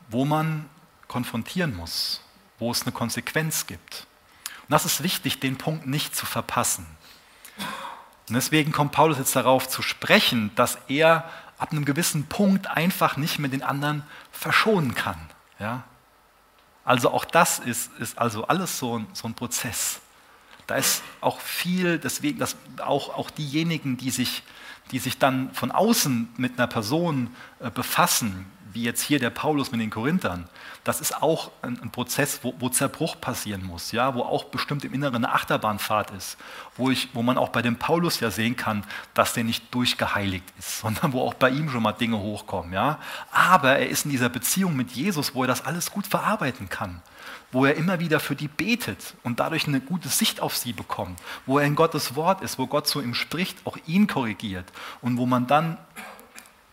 wo man konfrontieren muss, wo es eine Konsequenz gibt. Und das ist wichtig, den Punkt nicht zu verpassen. Und deswegen kommt Paulus jetzt darauf zu sprechen, dass er ab einem gewissen Punkt einfach nicht mehr den anderen verschonen kann. Ja? Also auch das ist, ist also alles so ein, so ein Prozess. Da ist auch viel, deswegen, dass auch, auch diejenigen, die sich, die sich dann von außen mit einer Person äh, befassen, wie jetzt hier der Paulus mit den Korinthern, das ist auch ein, ein Prozess, wo, wo, Zerbruch passieren muss, ja, wo auch bestimmt im Inneren eine Achterbahnfahrt ist, wo, ich, wo man auch bei dem Paulus ja sehen kann, dass der nicht durchgeheiligt ist, sondern wo auch bei ihm schon mal Dinge hochkommen. Ja. Aber er ist in dieser Beziehung mit Jesus, wo er das alles gut verarbeiten kann wo er immer wieder für die betet und dadurch eine gute Sicht auf sie bekommt, wo er in Gottes Wort ist, wo Gott zu ihm spricht, auch ihn korrigiert und wo man dann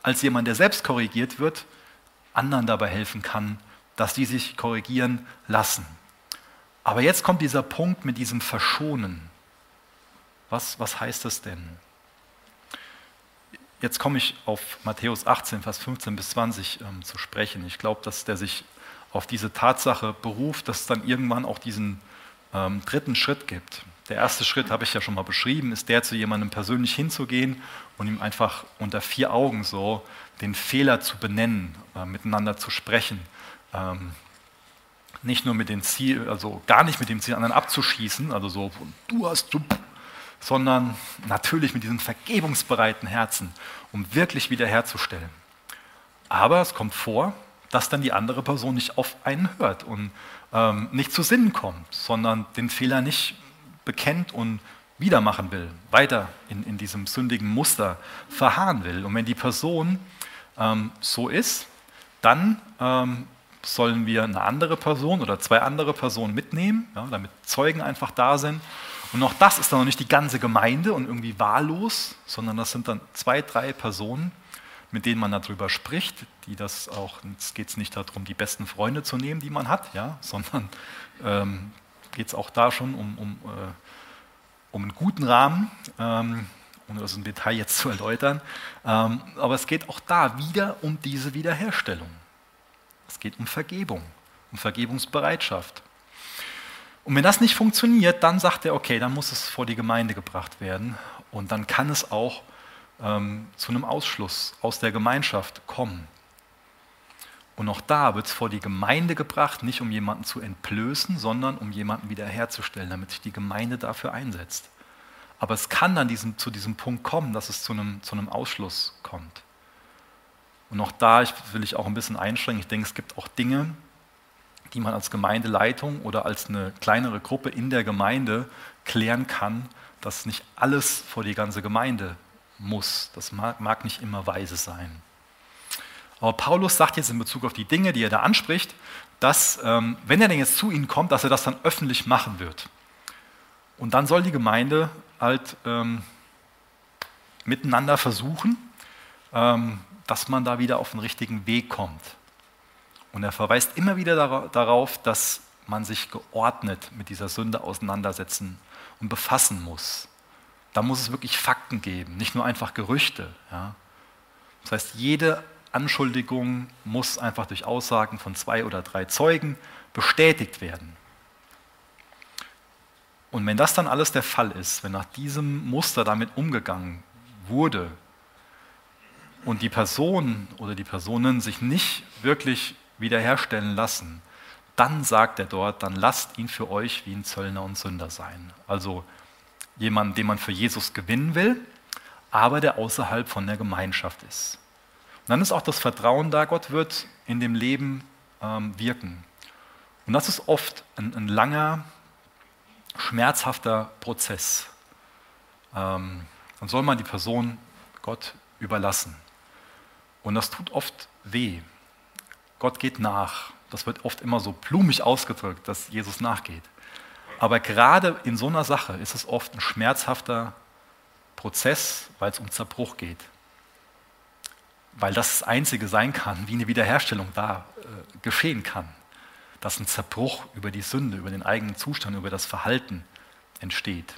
als jemand, der selbst korrigiert wird, anderen dabei helfen kann, dass die sich korrigieren lassen. Aber jetzt kommt dieser Punkt mit diesem Verschonen. Was, was heißt das denn? Jetzt komme ich auf Matthäus 18, Vers 15 bis 20 ähm, zu sprechen. Ich glaube, dass der sich auf diese Tatsache beruft, dass es dann irgendwann auch diesen ähm, dritten Schritt gibt. Der erste Schritt, habe ich ja schon mal beschrieben, ist der, zu jemandem persönlich hinzugehen und ihm einfach unter vier Augen so den Fehler zu benennen, äh, miteinander zu sprechen. Ähm, nicht nur mit dem Ziel, also gar nicht mit dem Ziel, anderen abzuschießen, also so, du hast, du, sondern natürlich mit diesem vergebungsbereiten Herzen, um wirklich wiederherzustellen. Aber es kommt vor, dass dann die andere Person nicht auf einen hört und ähm, nicht zu Sinnen kommt, sondern den Fehler nicht bekennt und wieder machen will, weiter in, in diesem sündigen Muster verharren will. Und wenn die Person ähm, so ist, dann ähm, sollen wir eine andere Person oder zwei andere Personen mitnehmen, ja, damit Zeugen einfach da sind. Und auch das ist dann noch nicht die ganze Gemeinde und irgendwie wahllos, sondern das sind dann zwei, drei Personen, mit denen man darüber spricht, die das auch, es geht nicht darum, die besten Freunde zu nehmen, die man hat, ja, sondern ähm, geht es auch da schon um, um, äh, um einen guten Rahmen, ähm, ohne das im Detail jetzt zu erläutern. Ähm, aber es geht auch da wieder um diese Wiederherstellung. Es geht um Vergebung, um Vergebungsbereitschaft. Und wenn das nicht funktioniert, dann sagt er, okay, dann muss es vor die Gemeinde gebracht werden und dann kann es auch ähm, zu einem Ausschluss aus der Gemeinschaft kommen. Und auch da wird es vor die Gemeinde gebracht, nicht um jemanden zu entblößen, sondern um jemanden wiederherzustellen, damit sich die Gemeinde dafür einsetzt. Aber es kann dann diesem, zu diesem Punkt kommen, dass es zu einem, zu einem Ausschluss kommt. Und auch da ich, will ich auch ein bisschen einschränken. Ich denke, es gibt auch Dinge, die man als Gemeindeleitung oder als eine kleinere Gruppe in der Gemeinde klären kann, dass nicht alles vor die ganze Gemeinde muss. Das mag, mag nicht immer weise sein. Aber Paulus sagt jetzt in Bezug auf die Dinge, die er da anspricht, dass, ähm, wenn er denn jetzt zu ihnen kommt, dass er das dann öffentlich machen wird. Und dann soll die Gemeinde halt ähm, miteinander versuchen, ähm, dass man da wieder auf den richtigen Weg kommt. Und er verweist immer wieder darauf, dass man sich geordnet mit dieser Sünde auseinandersetzen und befassen muss. Da muss es wirklich Fakten geben, nicht nur einfach Gerüchte. Ja. Das heißt, jede Anschuldigung muss einfach durch Aussagen von zwei oder drei Zeugen bestätigt werden. Und wenn das dann alles der Fall ist, wenn nach diesem Muster damit umgegangen wurde und die Person oder die Personen sich nicht wirklich wiederherstellen lassen, dann sagt er dort, dann lasst ihn für euch wie ein Zöllner und Sünder sein. Also jemand, den man für Jesus gewinnen will, aber der außerhalb von der Gemeinschaft ist. Und dann ist auch das Vertrauen da, Gott wird in dem Leben ähm, wirken. Und das ist oft ein, ein langer schmerzhafter Prozess. Ähm, dann soll man die Person Gott überlassen. Und das tut oft weh. Gott geht nach. Das wird oft immer so blumig ausgedrückt, dass Jesus nachgeht. Aber gerade in so einer Sache ist es oft ein schmerzhafter Prozess, weil es um Zerbruch geht. Weil das das Einzige sein kann, wie eine Wiederherstellung da äh, geschehen kann. Dass ein Zerbruch über die Sünde, über den eigenen Zustand, über das Verhalten entsteht.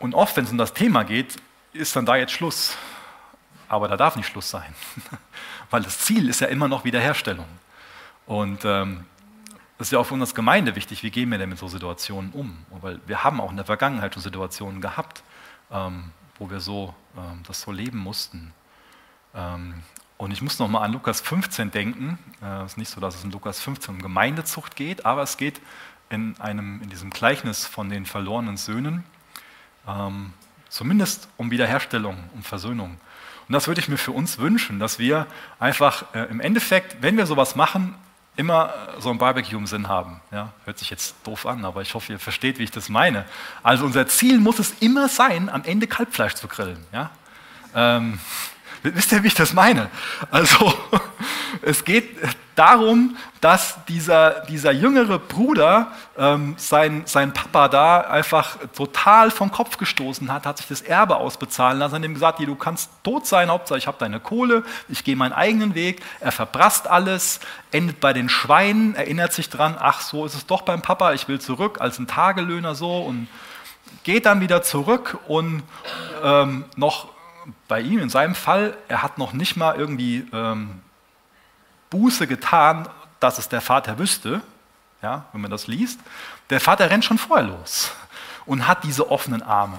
Und oft, wenn es um das Thema geht, ist dann da jetzt Schluss. Aber da darf nicht Schluss sein. Weil das Ziel ist ja immer noch Wiederherstellung. Und ähm, das ist ja auch für uns als Gemeinde wichtig, wie gehen wir denn mit so Situationen um? weil wir haben auch in der Vergangenheit schon Situationen gehabt, ähm, wo wir so, ähm, das so leben mussten. Ähm, und ich muss nochmal an Lukas 15 denken. Äh, es ist nicht so, dass es in Lukas 15 um Gemeindezucht geht, aber es geht in, einem, in diesem Gleichnis von den verlorenen Söhnen ähm, zumindest um Wiederherstellung, um Versöhnung. Und das würde ich mir für uns wünschen, dass wir einfach äh, im Endeffekt, wenn wir sowas machen, immer äh, so ein Barbecue im Sinn haben. Ja, hört sich jetzt doof an, aber ich hoffe, ihr versteht, wie ich das meine. Also unser Ziel muss es immer sein, am Ende Kalbfleisch zu grillen. Ja? Ähm, wisst ihr, wie ich das meine? Also es geht darum, dass dieser, dieser jüngere Bruder ähm, sein, sein Papa da einfach total vom Kopf gestoßen hat, hat sich das Erbe ausbezahlen lassen, hat ihm gesagt, du kannst tot sein, Hauptsache ich habe deine Kohle, ich gehe meinen eigenen Weg, er verprasst alles, endet bei den Schweinen, erinnert sich dran, ach so ist es doch beim Papa, ich will zurück als ein Tagelöhner so und geht dann wieder zurück und ähm, noch bei ihm in seinem Fall, er hat noch nicht mal irgendwie ähm, Buße getan, dass es der Vater wüsste, ja, wenn man das liest. Der Vater rennt schon vorher los und hat diese offenen Arme.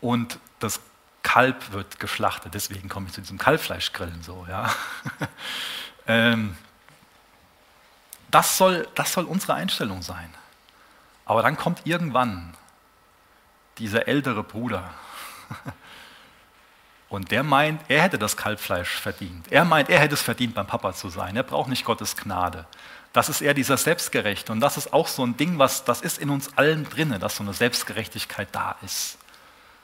Und das Kalb wird geschlachtet, deswegen komme ich zu diesem Kalbfleischgrillen so. Ja. ähm, das, soll, das soll unsere Einstellung sein. Aber dann kommt irgendwann dieser ältere Bruder und der meint, er hätte das Kalbfleisch verdient. Er meint, er hätte es verdient, beim Papa zu sein. Er braucht nicht Gottes Gnade. Das ist eher dieser Selbstgerechte. Und das ist auch so ein Ding, was, das ist in uns allen drinne, dass so eine Selbstgerechtigkeit da ist.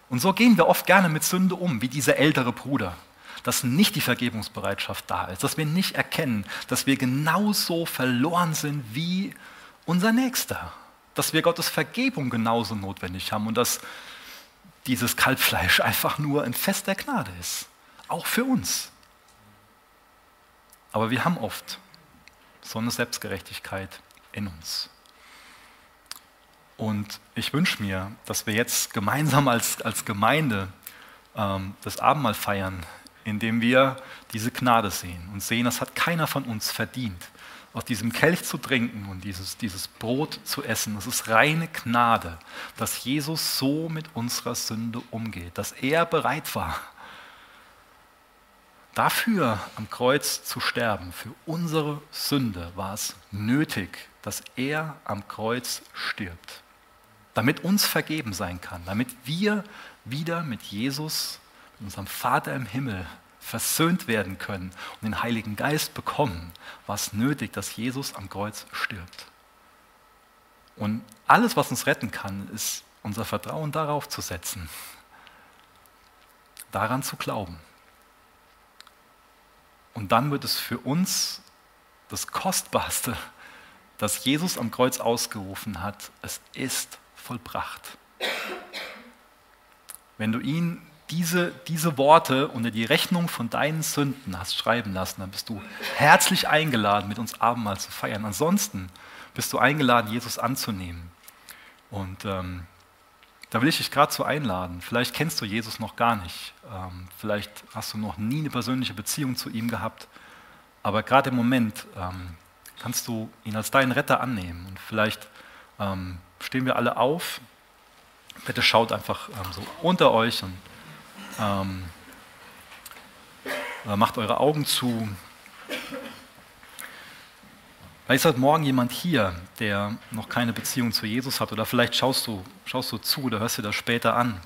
Und so gehen wir oft gerne mit Sünde um, wie dieser ältere Bruder. Dass nicht die Vergebungsbereitschaft da ist, dass wir nicht erkennen, dass wir genauso verloren sind wie unser Nächster. Dass wir Gottes Vergebung genauso notwendig haben und dass dieses Kalbfleisch einfach nur ein Fest der Gnade ist. Auch für uns. Aber wir haben oft so eine Selbstgerechtigkeit in uns. Und ich wünsche mir, dass wir jetzt gemeinsam als, als Gemeinde ähm, das Abendmahl feiern, indem wir diese Gnade sehen und sehen, das hat keiner von uns verdient aus diesem Kelch zu trinken und dieses, dieses Brot zu essen, das ist reine Gnade, dass Jesus so mit unserer Sünde umgeht, dass er bereit war, dafür am Kreuz zu sterben. Für unsere Sünde war es nötig, dass er am Kreuz stirbt, damit uns vergeben sein kann, damit wir wieder mit Jesus, mit unserem Vater im Himmel, versöhnt werden können und den Heiligen Geist bekommen, war es nötig, dass Jesus am Kreuz stirbt. Und alles, was uns retten kann, ist unser Vertrauen darauf zu setzen, daran zu glauben. Und dann wird es für uns das Kostbarste, das Jesus am Kreuz ausgerufen hat, es ist vollbracht. Wenn du ihn diese, diese Worte unter die Rechnung von deinen Sünden hast schreiben lassen, dann bist du herzlich eingeladen, mit uns Abendmahl zu feiern. Ansonsten bist du eingeladen, Jesus anzunehmen. Und ähm, da will ich dich gerade zu einladen. Vielleicht kennst du Jesus noch gar nicht. Ähm, vielleicht hast du noch nie eine persönliche Beziehung zu ihm gehabt. Aber gerade im Moment ähm, kannst du ihn als deinen Retter annehmen. Und vielleicht ähm, stehen wir alle auf. Bitte schaut einfach ähm, so unter euch und ähm, macht eure Augen zu. Vielleicht ist heute Morgen jemand hier, der noch keine Beziehung zu Jesus hat oder vielleicht schaust du, schaust du zu oder hörst dir das später an.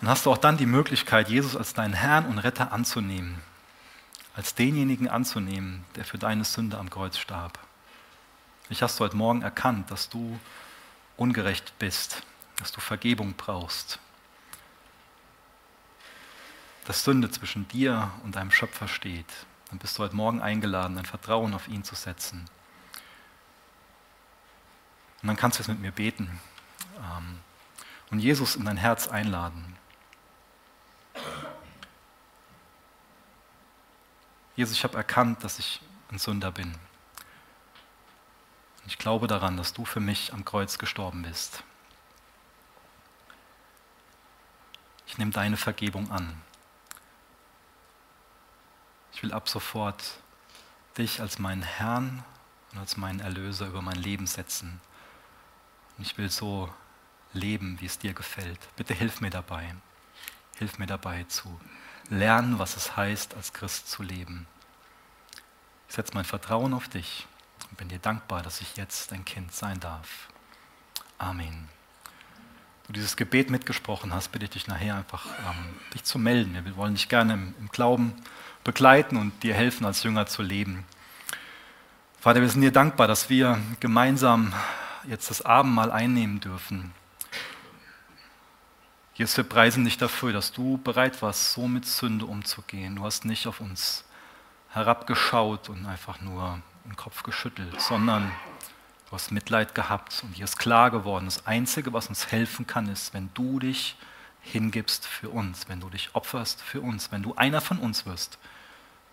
Dann hast du auch dann die Möglichkeit, Jesus als deinen Herrn und Retter anzunehmen, als denjenigen anzunehmen, der für deine Sünde am Kreuz starb. Mich hast du heute Morgen erkannt, dass du ungerecht bist, dass du Vergebung brauchst, dass Sünde zwischen dir und deinem Schöpfer steht. Dann bist du heute Morgen eingeladen, dein Vertrauen auf ihn zu setzen. Und dann kannst du es mit mir beten ähm, und Jesus in dein Herz einladen. Jesus, ich habe erkannt, dass ich ein Sünder bin. Ich glaube daran, dass du für mich am Kreuz gestorben bist. Ich nehme deine Vergebung an. Ich will ab sofort dich als meinen Herrn und als meinen Erlöser über mein Leben setzen. Und ich will so leben, wie es dir gefällt. Bitte hilf mir dabei. Hilf mir dabei zu lernen, was es heißt, als Christ zu leben. Ich setze mein Vertrauen auf dich und bin dir dankbar, dass ich jetzt dein Kind sein darf. Amen. Du dieses Gebet mitgesprochen hast, bitte ich dich nachher einfach, ähm, dich zu melden. Wir wollen dich gerne im, im Glauben begleiten und dir helfen, als Jünger zu leben. Vater, wir sind dir dankbar, dass wir gemeinsam jetzt das Abendmahl einnehmen dürfen. Jesus, wir preisen dich dafür, dass du bereit warst, so mit Sünde umzugehen. Du hast nicht auf uns herabgeschaut und einfach nur den Kopf geschüttelt, sondern du hast Mitleid gehabt und dir ist klar geworden, das Einzige, was uns helfen kann, ist, wenn du dich hingibst für uns, wenn du dich opferst für uns, wenn du einer von uns wirst,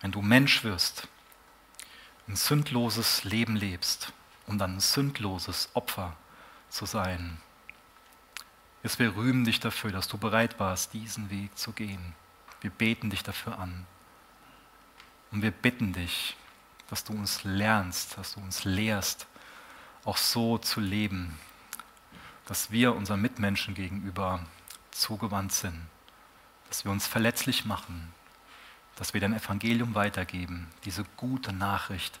wenn du Mensch wirst, ein sündloses Leben lebst, um dann ein sündloses Opfer zu sein Jesus, wir rühmen dich dafür, dass du bereit warst, diesen Weg zu gehen. Wir beten dich dafür an. Und wir bitten dich, dass du uns lernst, dass du uns lehrst, auch so zu leben, dass wir unseren Mitmenschen gegenüber zugewandt sind, dass wir uns verletzlich machen, dass wir dein Evangelium weitergeben, diese gute Nachricht,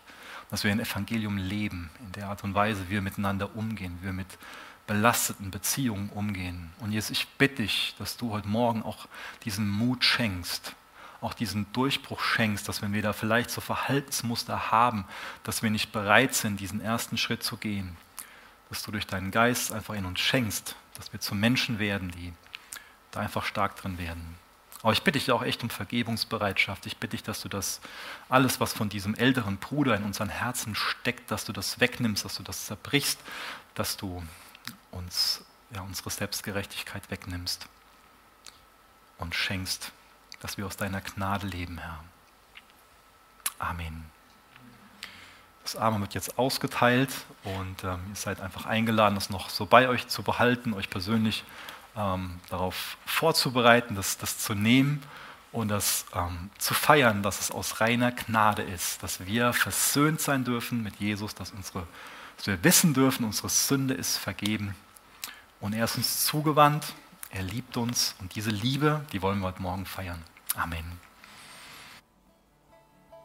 dass wir ein Evangelium leben, in der Art und Weise, wie wir miteinander umgehen, wie wir mit belasteten Beziehungen umgehen. Und Jesus, ich bitte dich, dass du heute Morgen auch diesen Mut schenkst, auch diesen Durchbruch schenkst, dass wenn wir da vielleicht so Verhaltensmuster haben, dass wir nicht bereit sind, diesen ersten Schritt zu gehen, dass du durch deinen Geist einfach in uns schenkst, dass wir zu Menschen werden, die da einfach stark drin werden. Aber ich bitte dich auch echt um Vergebungsbereitschaft. Ich bitte dich, dass du das alles, was von diesem älteren Bruder in unseren Herzen steckt, dass du das wegnimmst, dass du das zerbrichst, dass du uns ja, unsere Selbstgerechtigkeit wegnimmst und schenkst, dass wir aus deiner Gnade leben, Herr. Amen. Das Arme wird jetzt ausgeteilt und ähm, ihr seid einfach eingeladen, das noch so bei euch zu behalten, euch persönlich ähm, darauf vorzubereiten, das, das zu nehmen und das ähm, zu feiern, dass es aus reiner Gnade ist, dass wir versöhnt sein dürfen mit Jesus, dass unsere dass wir wissen dürfen, unsere Sünde ist vergeben und er ist uns zugewandt, er liebt uns und diese Liebe, die wollen wir heute Morgen feiern. Amen.